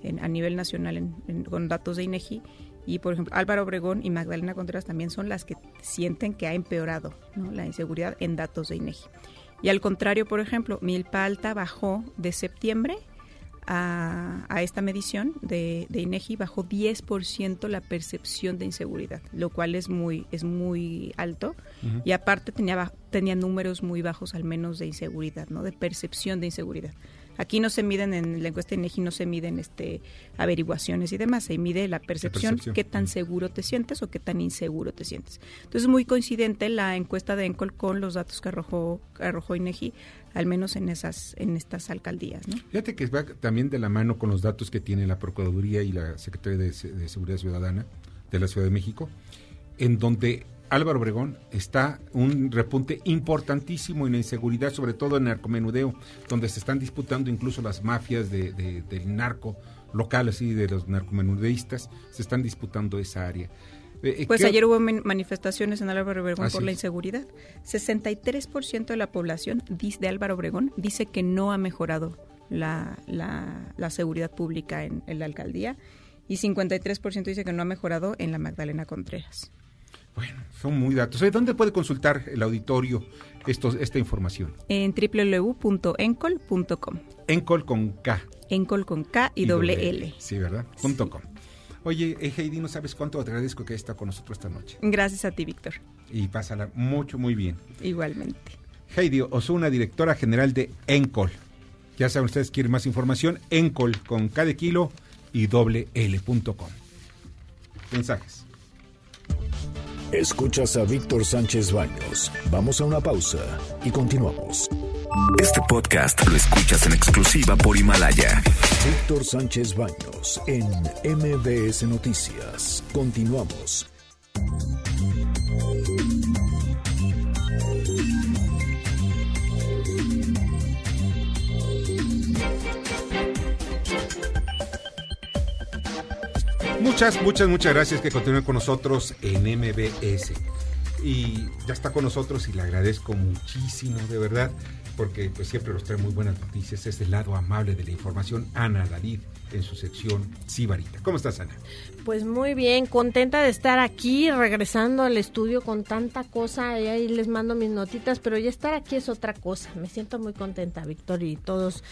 en- a nivel nacional en- en- con datos de INEGI. Y, por ejemplo, Álvaro Obregón y Magdalena Contreras también son las que sienten que ha empeorado ¿no? la inseguridad en datos de INEGI. Y al contrario, por ejemplo, Milpa Alta bajó de septiembre a, a esta medición de, de INEGI bajó 10% la percepción de inseguridad, lo cual es muy es muy alto y aparte tenía tenía números muy bajos al menos de inseguridad, ¿no? De percepción de inseguridad. Aquí no se miden en la encuesta de INEGI no se miden este averiguaciones y demás, se mide la percepción, percepción. qué tan seguro te sientes o qué tan inseguro te sientes. Entonces es muy coincidente la encuesta de Encol con los datos que arrojó que arrojó INEGI, al menos en esas en estas alcaldías, ¿no? Fíjate que va también de la mano con los datos que tiene la Procuraduría y la Secretaría de, Se- de Seguridad Ciudadana de la Ciudad de México, en donde Álvaro Obregón está un repunte importantísimo en la inseguridad, sobre todo en narcomenudeo, donde se están disputando incluso las mafias de, de- del narco local, así de los narcomenudeístas, se están disputando esa área. Eh, eh, Pues ¿qué- ayer hubo man- manifestaciones en Álvaro Obregón Así por la inseguridad. 63% de la población de Álvaro Obregón dice que no ha mejorado la, la- la seguridad pública en, en la alcaldía y 53% dice que no ha mejorado en la Magdalena Contreras. Son muy datos. ¿Dónde puede consultar el auditorio estos, esta información? En www.encol.com. Encol con K. Encol con K y, doble L. Sí, ¿verdad? Punto com. Oye, eh, Heidi, no sabes cuánto te agradezco que estés con nosotros esta noche. Gracias a ti, Víctor. Y pásala mucho, muy bien. Igualmente. Heidi Osuna, directora general de Encol. Ya saben ustedes, quieren más información, Encol con de kilo y doble L punto com. Mensajes. Escuchas a Víctor Sánchez Baños. Vamos a una pausa y continuamos. Este podcast lo escuchas en exclusiva por Himalaya. Víctor Sánchez Baños en MBS Noticias. Continuamos. Muchas, muchas, muchas gracias que continúen con nosotros en MBS. Y ya está con nosotros y le agradezco muchísimo, de verdad, porque pues siempre nos trae muy buenas noticias. Es el lado amable de la información, Ana David, en su sección Sibarita. ¿Cómo estás, Ana? Pues muy bien, contenta de estar aquí, regresando al estudio con tanta cosa. Y ahí les mando mis notitas, pero ya estar aquí es otra cosa. Me siento muy contenta, Víctor, y todos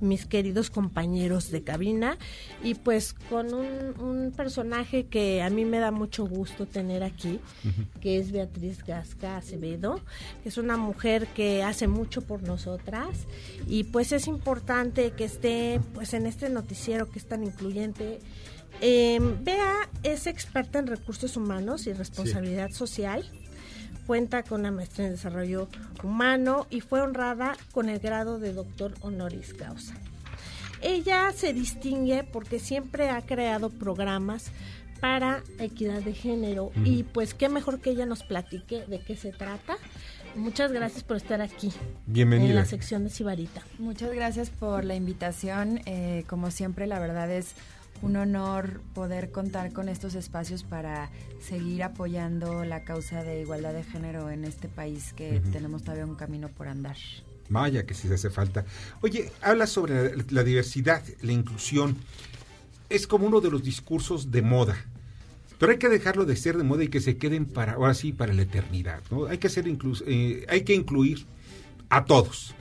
mis queridos compañeros de cabina y pues con un, un, personaje que a mí me da mucho gusto tener aquí, que es Beatriz Gasca Acevedo, que es una mujer que hace mucho por nosotras y pues es importante que esté pues en este noticiero que es tan incluyente. Eh, Bea es experta en recursos humanos y responsabilidad sí. social cuenta con una maestría en desarrollo humano y fue honrada con el grado de doctor honoris causa. Ella se distingue porque siempre ha creado programas para equidad de género mm. y pues qué mejor que ella nos platique de qué se trata. Muchas gracias por estar aquí. Bienvenida. En la sección de Sibarita. Muchas gracias por la invitación. Eh, como siempre, la verdad es un honor poder contar con estos espacios para seguir apoyando la causa de igualdad de género en este país que uh -huh. tenemos todavía un camino por andar. Vaya que sí hace falta. Oye, habla sobre la, la diversidad, la inclusión. Es como uno de los discursos de moda. Pero hay que dejarlo de ser de moda y que se queden para, ahora sí, para la eternidad. ¿no? Hay, que hacer inclu eh, hay que incluir a todos.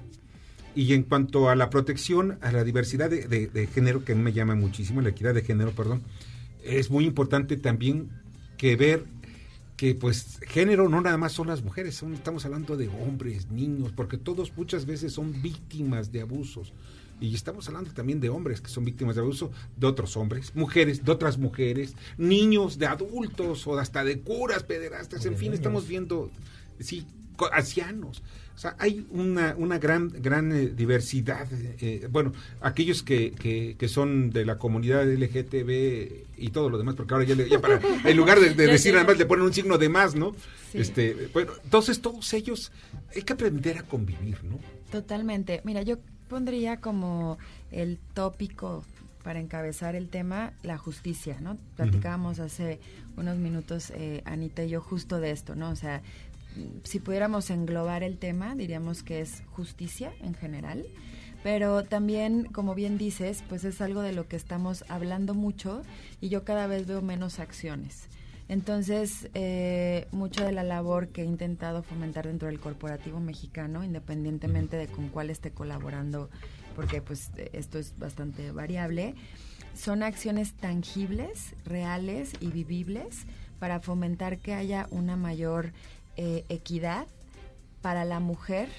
Y en cuanto a la protección, a la diversidad de, de, de, género, que a mí me llama muchísimo, la equidad de género, perdón, es muy importante también que ver que pues género no nada más son las mujeres, son, estamos hablando de hombres, niños, porque todos muchas veces son víctimas de abusos. Y estamos hablando también de hombres que son víctimas de abuso de otros hombres, mujeres de otras mujeres, niños de adultos o hasta de curas, pederastas, en fin, estamos viendo, sí, ancianos. O sea, hay una, una gran, gran eh, diversidad. Eh, bueno, aquellos que, que, que, son de la comunidad LGTB y todo lo demás, porque ahora ya, le, ya para, en lugar de, de decir nada más, le ponen un signo de más, ¿no? Sí. Este, bueno, entonces todos ellos hay que aprender a convivir, ¿no? Totalmente. Mira, yo pondría como el tópico para encabezar el tema, la justicia, ¿no? Platicábamos uh -huh. hace unos minutos, eh, Anita y yo, justo de esto, ¿no? O sea, si pudiéramos englobar el tema, diríamos que es justicia en general, pero también, como bien dices, pues es algo de lo que estamos hablando mucho y yo cada vez veo menos acciones. Entonces, eh, mucho de la labor que he intentado fomentar dentro del corporativo mexicano, independientemente de con cuál esté colaborando, porque pues esto es bastante variable, son acciones tangibles, reales y vivibles para fomentar que haya una mayor eh, equidad para la mujer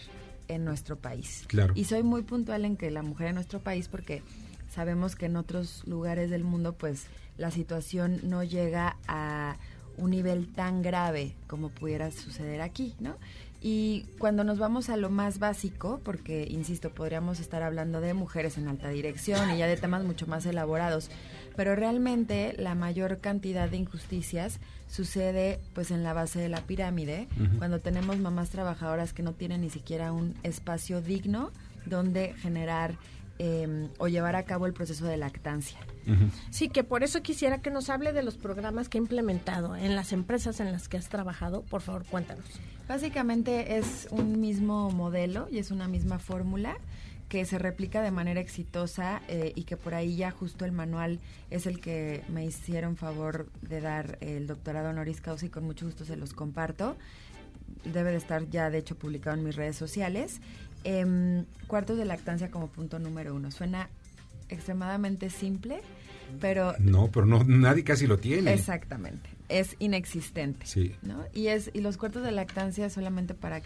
en nuestro país. Claro. Y soy muy puntual en que la mujer en nuestro país, porque sabemos que en otros lugares del mundo, pues la situación no llega a un nivel tan grave como pudiera suceder aquí, ¿no? Y cuando nos vamos a lo más básico, porque, insisto, podríamos estar hablando de mujeres en alta dirección y ya de temas mucho más elaborados, pero realmente la mayor cantidad de injusticias sucede pues en la base de la pirámide, uh -huh. cuando tenemos mamás trabajadoras que no tienen ni siquiera un espacio digno donde generar eh, o llevar a cabo el proceso de lactancia. Uh -huh. Sí, que por eso quisiera que nos hable de los programas que ha implementado en las empresas en las que has trabajado. Por favor, cuéntanos. Básicamente es un mismo modelo y es una misma fórmula que se replica de manera exitosa eh, y que por ahí ya justo el manual es el que me hicieron favor de dar el doctorado honoris causa y con mucho gusto se los comparto. Debe de estar ya de hecho publicado en mis redes sociales. Eh, cuartos de lactancia como punto número uno. Suena extremadamente simple, pero... No, pero no, nadie casi lo tiene. Exactamente. Es inexistente. Sí. ¿no? Y, es, y los cuartos de lactancia solamente para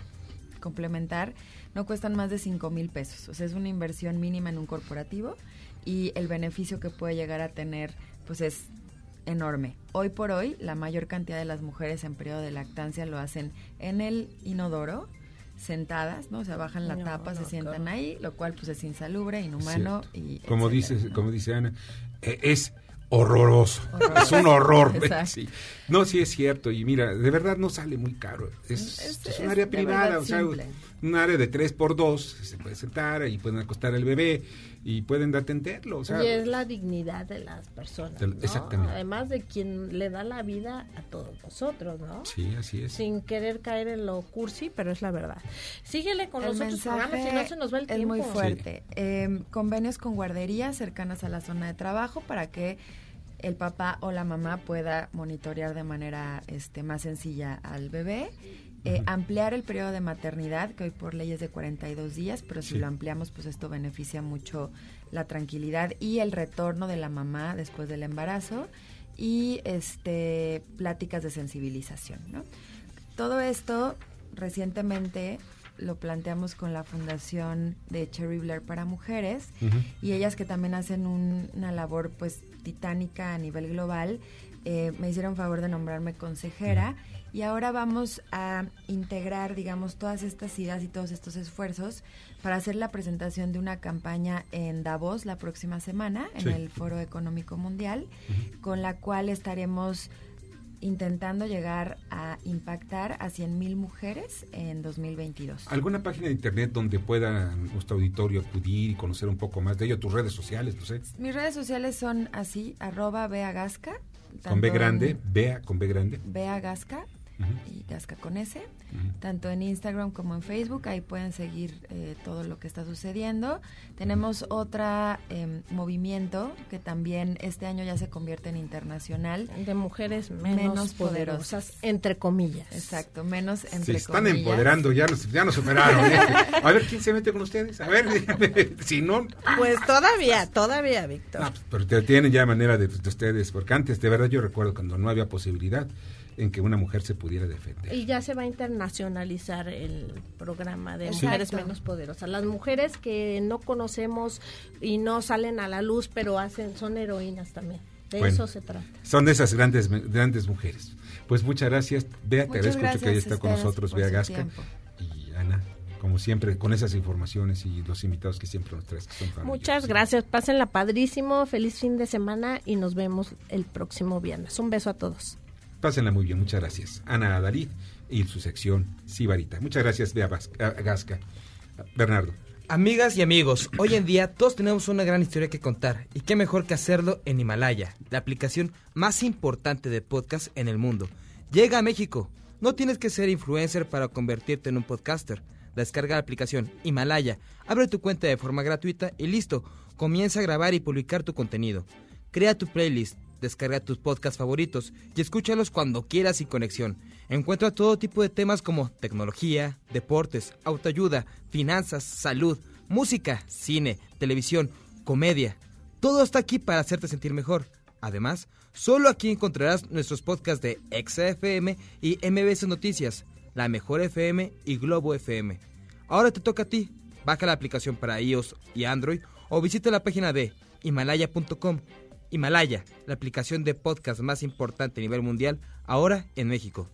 complementar no cuestan más de 5 mil pesos. O sea, es una inversión mínima en un corporativo y el beneficio que puede llegar a tener pues es enorme. Hoy por hoy, la mayor cantidad de las mujeres en periodo de lactancia lo hacen en el inodoro, sentadas, ¿no? O sea, bajan la No, tapa, se sientan claro. ahí, lo cual pues es insalubre, inhumano Cierto. y como etcétera. dice como dice Ana eh, es horroroso. Horroroso. es un horror. Sí. no sí es cierto. Y mira de verdad no sale muy caro. Es, Es- un área privada o sea un área de tres por dos se puede sentar y pueden acostar al bebé y pueden atenderlo o sea y es la dignidad de las personas. Exactamente. Además de quien le da la vida a todos nosotros, ¿no? sí así es Sin querer caer en lo cursi, pero es la verdad. Síguele con el los otros programas, si no se nos va el es tiempo. muy fuerte. Eh, convenios con guarderías cercanas a la zona de trabajo para que el papá o la mamá pueda monitorear de manera este, más sencilla al bebé. Eh, Ampliar el periodo de maternidad, que hoy por ley es de 42 días, pero si Sí. lo ampliamos, pues esto beneficia mucho la tranquilidad y el retorno de la mamá después del embarazo y este pláticas de sensibilización, ¿no? Todo esto recientemente lo planteamos con la fundación de Cherry Blair para mujeres y ellas que también hacen un- una labor pues titánica a nivel global eh, me hicieron favor de nombrarme consejera y ahora vamos a integrar digamos todas estas ideas y todos estos esfuerzos para hacer la presentación de una campaña en Davos la próxima semana en Sí. el Foro Económico Mundial con la cual estaremos intentando llegar a impactar a 100.000 mujeres en 2022. alguna página de internet donde pueda nuestro auditorio acudir y conocer un poco más de ello tus redes sociales no sé Mis redes sociales son así, arroba beagasca. con B grande Bea con B grande Y Gasca con S, Ujú. tanto en Instagram como en Facebook, ahí pueden seguir eh, todo lo que está sucediendo. Tenemos otra em, movimiento que también este año ya se convierte en internacional. De mujeres menos, poderosas, entre comillas. Exacto, menos Se entre están comillas. empoderando, ya nos, ya nos superaron. ¿eh? A ver, ¿quién se mete con ustedes? A ver, dígame, si no... Pues todavía, todavía, Víctor. Ah, Pero te- tienen ya manera de, de ustedes, porque antes, de verdad, yo recuerdo cuando no había posibilidad en que una mujer se pudiera defender. Y ya se va a internacionalizar el programa de Exacto. mujeres menos poderosas. Las mujeres que no conocemos y no salen a la luz, pero hacen, son heroínas también. De Bueno, eso se trata. Son de esas grandes grandes mujeres. Pues muchas gracias, Bea, te agradezco mucho que hayas estado con nosotros, Bea Gasca. Y Ana, como siempre, con esas informaciones y los invitados que siempre nos traes, que son maravillosos. Muchas gracias. Pásenla padrísimo. Feliz fin de semana y nos vemos el próximo viernes. Un beso a todos. Pásenla muy bien, muchas gracias. Ana Adalid y su sección Sibarita. Muchas gracias, Bea Gasca. Bernardo. Amigas y amigos, hoy en día todos tenemos una gran historia que contar y qué mejor que hacerlo en Himalaya, la aplicación más importante de podcast en el mundo. Llega a México. No tienes que ser influencer para convertirte en un podcaster. Descarga la aplicación Himalaya, abre tu cuenta de forma gratuita y listo, comienza a grabar y publicar tu contenido. Crea tu playlist, descarga tus podcasts favoritos y escúchalos cuando quieras sin conexión. Encuentra todo tipo de temas como tecnología, deportes, autoayuda, finanzas, salud, música, cine, televisión, comedia. Todo está aquí para hacerte sentir mejor. Además, solo aquí encontrarás nuestros podcasts de XFM y MBS Noticias, La Mejor FM y Globo FM. Ahora te toca a ti. Baja la aplicación para iOS y Android o visita la página de himalaya.com. Himalaya, la aplicación de podcast más importante a nivel mundial, ahora en México.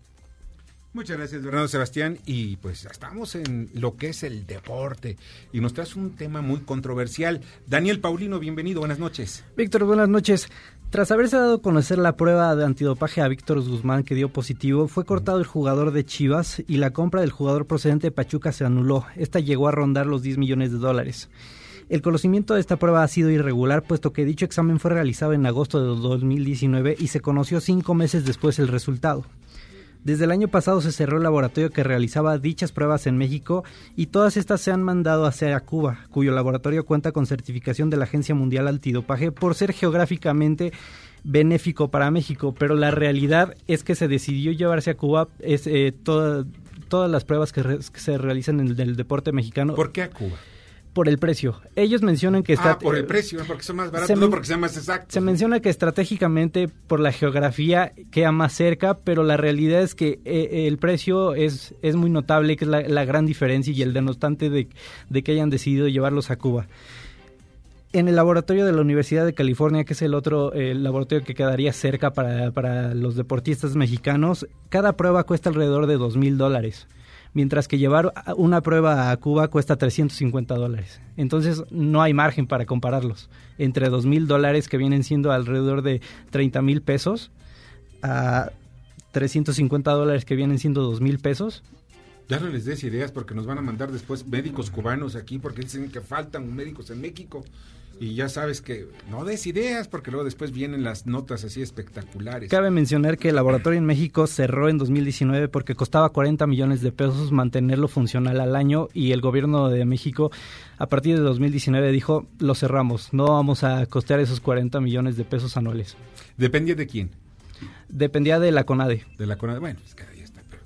Muchas gracias, Bernardo Sebastián. Y pues ya estamos en lo que es el deporte. Y nos traes un tema muy controversial. Daniel Paulino, bienvenido, buenas noches. Víctor, buenas noches. Tras haberse dado a conocer la prueba de antidopaje a Víctor Guzmán que dio positivo, fue cortado el jugador de Chivas y la compra del jugador procedente de Pachuca se anuló. Esta llegó a rondar los 10 millones de dólares. El conocimiento de esta prueba ha sido irregular, puesto que dicho examen fue realizado en agosto de 2019 y se conoció cinco meses después el resultado. Desde el año pasado se cerró el laboratorio que realizaba dichas pruebas en México y todas estas se han mandado hacia Cuba, cuyo laboratorio cuenta con certificación de la Agencia Mundial Antidopaje por ser geográficamente benéfico para México, pero la realidad es que se decidió llevarse a Cuba eh, toda- todas las pruebas que, se realizan en el del deporte mexicano. ¿Por qué a Cuba? Por el precio. Ellos mencionan que está... Ah, por el precio, porque son más baratos, se no porque sean más exactos. se menciona que estratégicamente por la geografía queda más cerca, pero la realidad es que eh, el precio es, es muy notable, que es la, la gran diferencia y el denostante de, de que hayan decidido llevarlos a Cuba. En el laboratorio de la Universidad de California, que es el otro eh, laboratorio que quedaría cerca para, para los deportistas mexicanos, cada prueba cuesta alrededor de dos mil dólares. Mientras que llevar una prueba a Cuba cuesta 350 dólares. Entonces no hay margen para compararlos. Entre 2 mil dólares que vienen siendo alrededor de 30 mil pesos a 350 dólares que vienen siendo 2 mil pesos. Ya no les des ideas porque nos van a mandar después médicos cubanos aquí porque dicen que faltan médicos en México. Y ya sabes que no des ideas porque luego después vienen las notas así espectaculares. Cabe mencionar que el laboratorio en México cerró en 2019 porque costaba 40 millones de pesos mantenerlo funcional al año y el gobierno de México a partir de 2019 dijo lo cerramos, no vamos a costear esos 40 millones de pesos anuales. ¿Dependía de quién? Dependía de la CONADE. De la CONADE, bueno, es que ahí está. Pero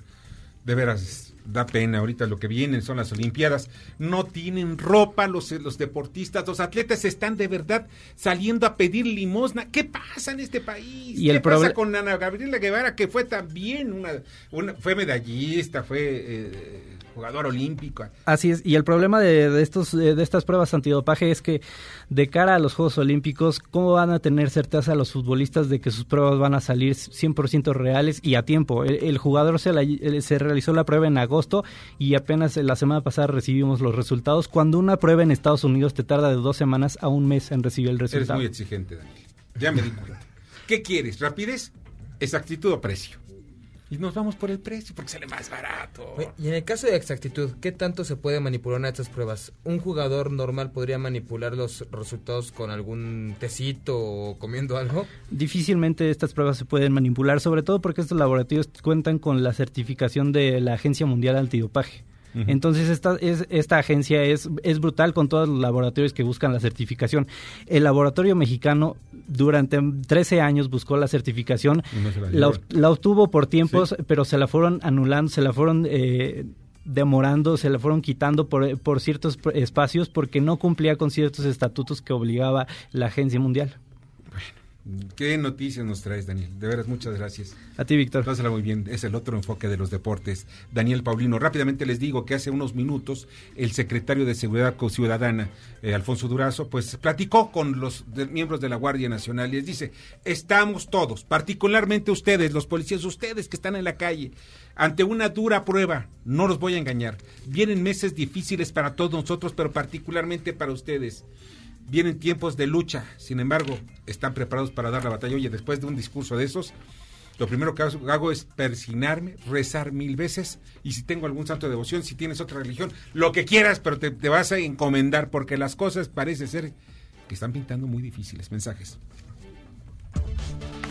de veras, da pena. Ahorita lo que vienen son las olimpiadas. No tienen ropa los, los deportistas los atletas están de verdad saliendo a pedir limosna. Qué pasa en este país ¿Y qué el pasa con Ana Gabriela Guevara que fue también una, una fue medallista fue eh, jugador olímpico. Así es, y el problema de, de estos, de estas pruebas antidopaje es que de cara a los Juegos Olímpicos, ¿cómo van a tener certeza los futbolistas de que sus pruebas van a salir 100% reales y a tiempo? El, el jugador se, la, se realizó la prueba en agosto y apenas la semana pasada recibimos los resultados, cuando una prueba en Estados Unidos te tarda de dos semanas a un mes en recibir el resultado. Eres muy exigente, Daniel. Ya me di cuenta. ¿Qué quieres? ¿Rapidez? ¿Exactitud o precio? Y nos vamos por el precio porque sale más barato. Y en el caso de exactitud, ¿qué tanto se puede manipular en estas pruebas? ¿Un jugador normal podría manipular los resultados con algún tecito o comiendo algo? Difícilmente estas pruebas se pueden manipular, sobre todo porque estos laboratorios cuentan con la certificación de la Agencia Mundial Antidopaje. Uh -huh. Entonces esta, es, esta agencia es, es brutal con todos los laboratorios que buscan la certificación. El laboratorio mexicano durante 13 años buscó la certificación, no la, obtuvo por tiempos, sí. pero se la fueron anulando, se la fueron... Eh, demorando, se la fueron quitando por, por ciertos espacios porque no cumplía con ciertos estatutos que obligaba la agencia mundial. ¿Qué noticias nos traes, Daniel? De veras, muchas gracias. A ti, Víctor. Pásala muy bien. Es el otro enfoque de los deportes. Daniel Paulino. Rápidamente les digo que hace unos minutos el secretario de Seguridad Ciudadana, eh, Alfonso Durazo, pues platicó con los de, miembros de la Guardia Nacional y les dice, estamos todos, particularmente ustedes, los policías, ustedes que están en la calle, ante una dura prueba, no los voy a engañar. Vienen meses difíciles para todos nosotros, pero particularmente para ustedes vienen tiempos de lucha, sin embargo, están preparados para dar la batalla. Oye, después de un discurso de esos, lo primero que hago es persinarme, rezar mil veces, y si tengo algún santo de devoción, si tienes otra religión, lo que quieras, pero te, te vas a encomendar, porque las cosas parece ser que están pintando muy difíciles. Mensajes.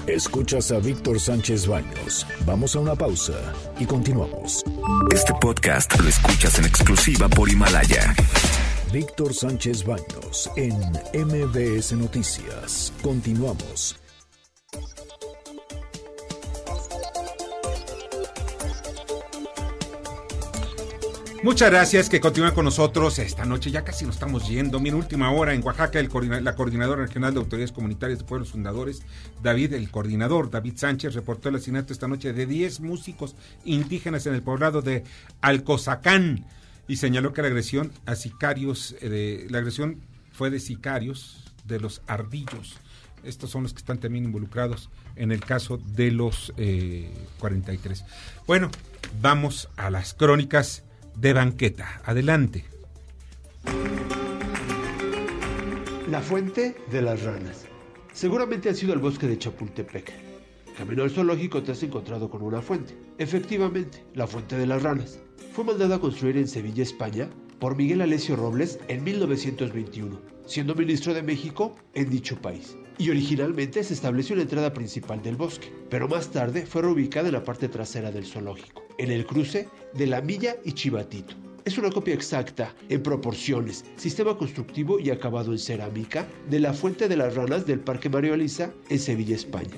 Escuchas a Víctor Sánchez Baños. Vamos a una pausa y continuamos. Este podcast lo escuchas en exclusiva por Himalaya. Víctor Sánchez Baños en MBS Noticias. Continuamos. Muchas gracias que continúan con nosotros esta noche. Ya casi nos estamos yendo. Mi última hora en Oaxaca, el la coordinadora regional de autoridades comunitarias de pueblos fundadores, David, el coordinador David Sánchez, reportó el asesinato esta noche de 10 músicos indígenas en el poblado de Alcozacán y señaló que la agresión a sicarios, eh, la agresión fue de sicarios de los ardillos. Estos son los que están también involucrados en el caso de los eh, 43. Bueno, vamos a las crónicas de banqueta. Adelante. La fuente de las ranas. Seguramente ha sido el bosque de Chapultepec. Camino al zoológico te has encontrado con una fuente. Efectivamente, la fuente de las ranas. Fue mandada a construir en Sevilla, España, por Miguel Alessio Robles en 1921, siendo ministro de México en dicho país. Y originalmente se estableció la entrada principal del bosque, pero más tarde fue reubicada en la parte trasera del zoológico, en el cruce de La Milla y Chivatito. Es una copia exacta, en proporciones, sistema constructivo y acabado en cerámica, de la fuente de las ranas del Parque Mario Alisa en Sevilla, España.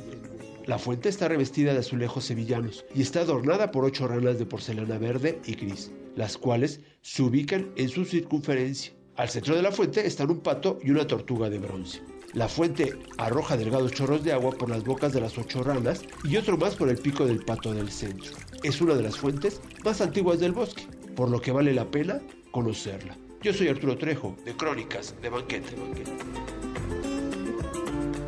La fuente está revestida de azulejos sevillanos y está adornada por ocho ranas de porcelana verde y gris, las cuales se ubican en su circunferencia. Al centro de la fuente están un pato y una tortuga de bronce. La fuente arroja delgados chorros de agua por las bocas de las ocho ranas y otro más por el pico del pato del centro. Es una de las fuentes más antiguas del bosque, por lo que vale la pena conocerla. Yo soy Arturo Trejo, de Crónicas de Banquete.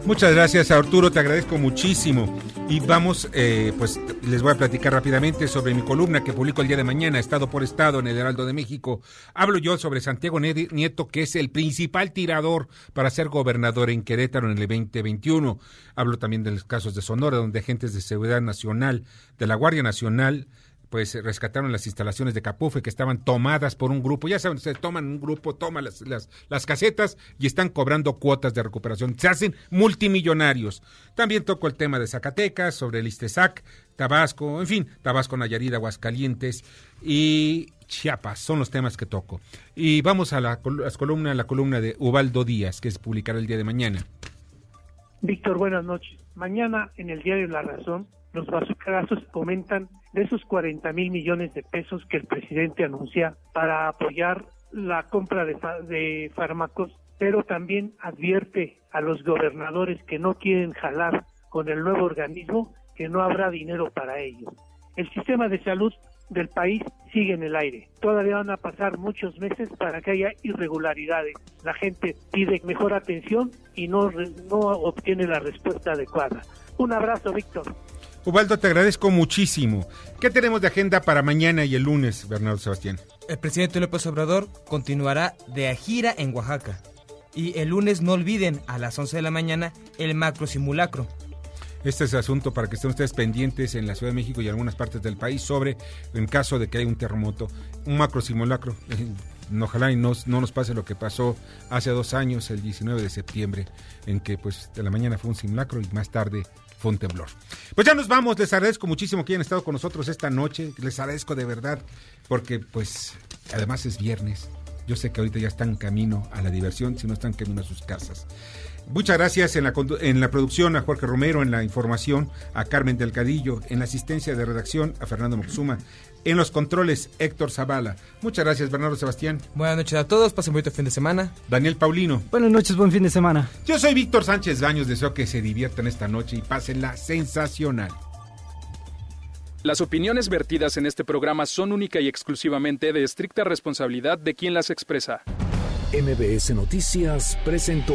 Muchas gracias Arturo, te agradezco muchísimo. Y vamos, eh, pues les voy a platicar rápidamente sobre mi columna que publico el día de mañana, Estado por Estado, en el Heraldo de México. Hablo yo sobre Santiago Nieto, que es el principal tirador para ser gobernador en Querétaro en el 2021. Hablo también de los casos de Sonora, donde agentes de seguridad nacional, de la Guardia Nacional, pues rescataron las instalaciones de Capufe que estaban tomadas por un grupo. Ya saben, se toman un grupo, toman las, las, las, casetas y están cobrando cuotas de recuperación. Se hacen multimillonarios. También toco el tema de Zacatecas, sobre el Istezac, Tabasco, en fin, Tabasco, Nayarit, Aguascalientes y Chiapas. Son los temas que toco. Y vamos a la, columna, la columna de Ubaldo Díaz, que es publicar el día de mañana. Víctor, buenas noches. Mañana en el diario La Razón, los bazucarazos comentan de esos 40 mil millones de pesos que el presidente anuncia para apoyar la compra de, de fármacos, pero también advierte a los gobernadores que no quieren jalar con el nuevo organismo que no habrá dinero para ello. El sistema de salud del país sigue en el aire. Todavía van a pasar muchos meses para que haya irregularidades. La gente pide mejor atención y no, no obtiene la respuesta adecuada. Un abrazo, Víctor. Ubaldo, te agradezco muchísimo. ¿Qué tenemos de agenda para mañana y el lunes, Bernardo Sebastián? El presidente López Obrador continuará de gira en Oaxaca. Y el lunes no olviden a las 11 de la mañana el macro simulacro. Este es el asunto para que estén ustedes pendientes en la Ciudad de México y algunas partes del país sobre, en caso de que haya un terremoto, un macro simulacro. Ojalá y no, no nos pase lo que pasó hace dos años, el 19 de septiembre, en que pues de la mañana fue un simulacro y más tarde fue. Pues ya nos vamos, les agradezco muchísimo que hayan estado con nosotros esta noche, les agradezco de verdad, porque pues además es viernes. Yo sé que ahorita ya están camino a la diversión, si no están camino a sus casas. Muchas gracias en la, en la producción a Jorge Romero, en la información a Carmen Delgadillo, en la asistencia de redacción a Fernando Moxuma, en los controles Héctor Zavala. Muchas gracias Bernardo Sebastián. Buenas noches a todos, pasen bonito fin de semana. Daniel Paulino. Buenas noches, buen fin de semana. Yo soy Víctor Sánchez Baños, deseo que se diviertan esta noche y pásenla sensacional. Las opiniones vertidas en este programa son única y exclusivamente de estricta responsabilidad de quien las expresa. MBS Noticias presentó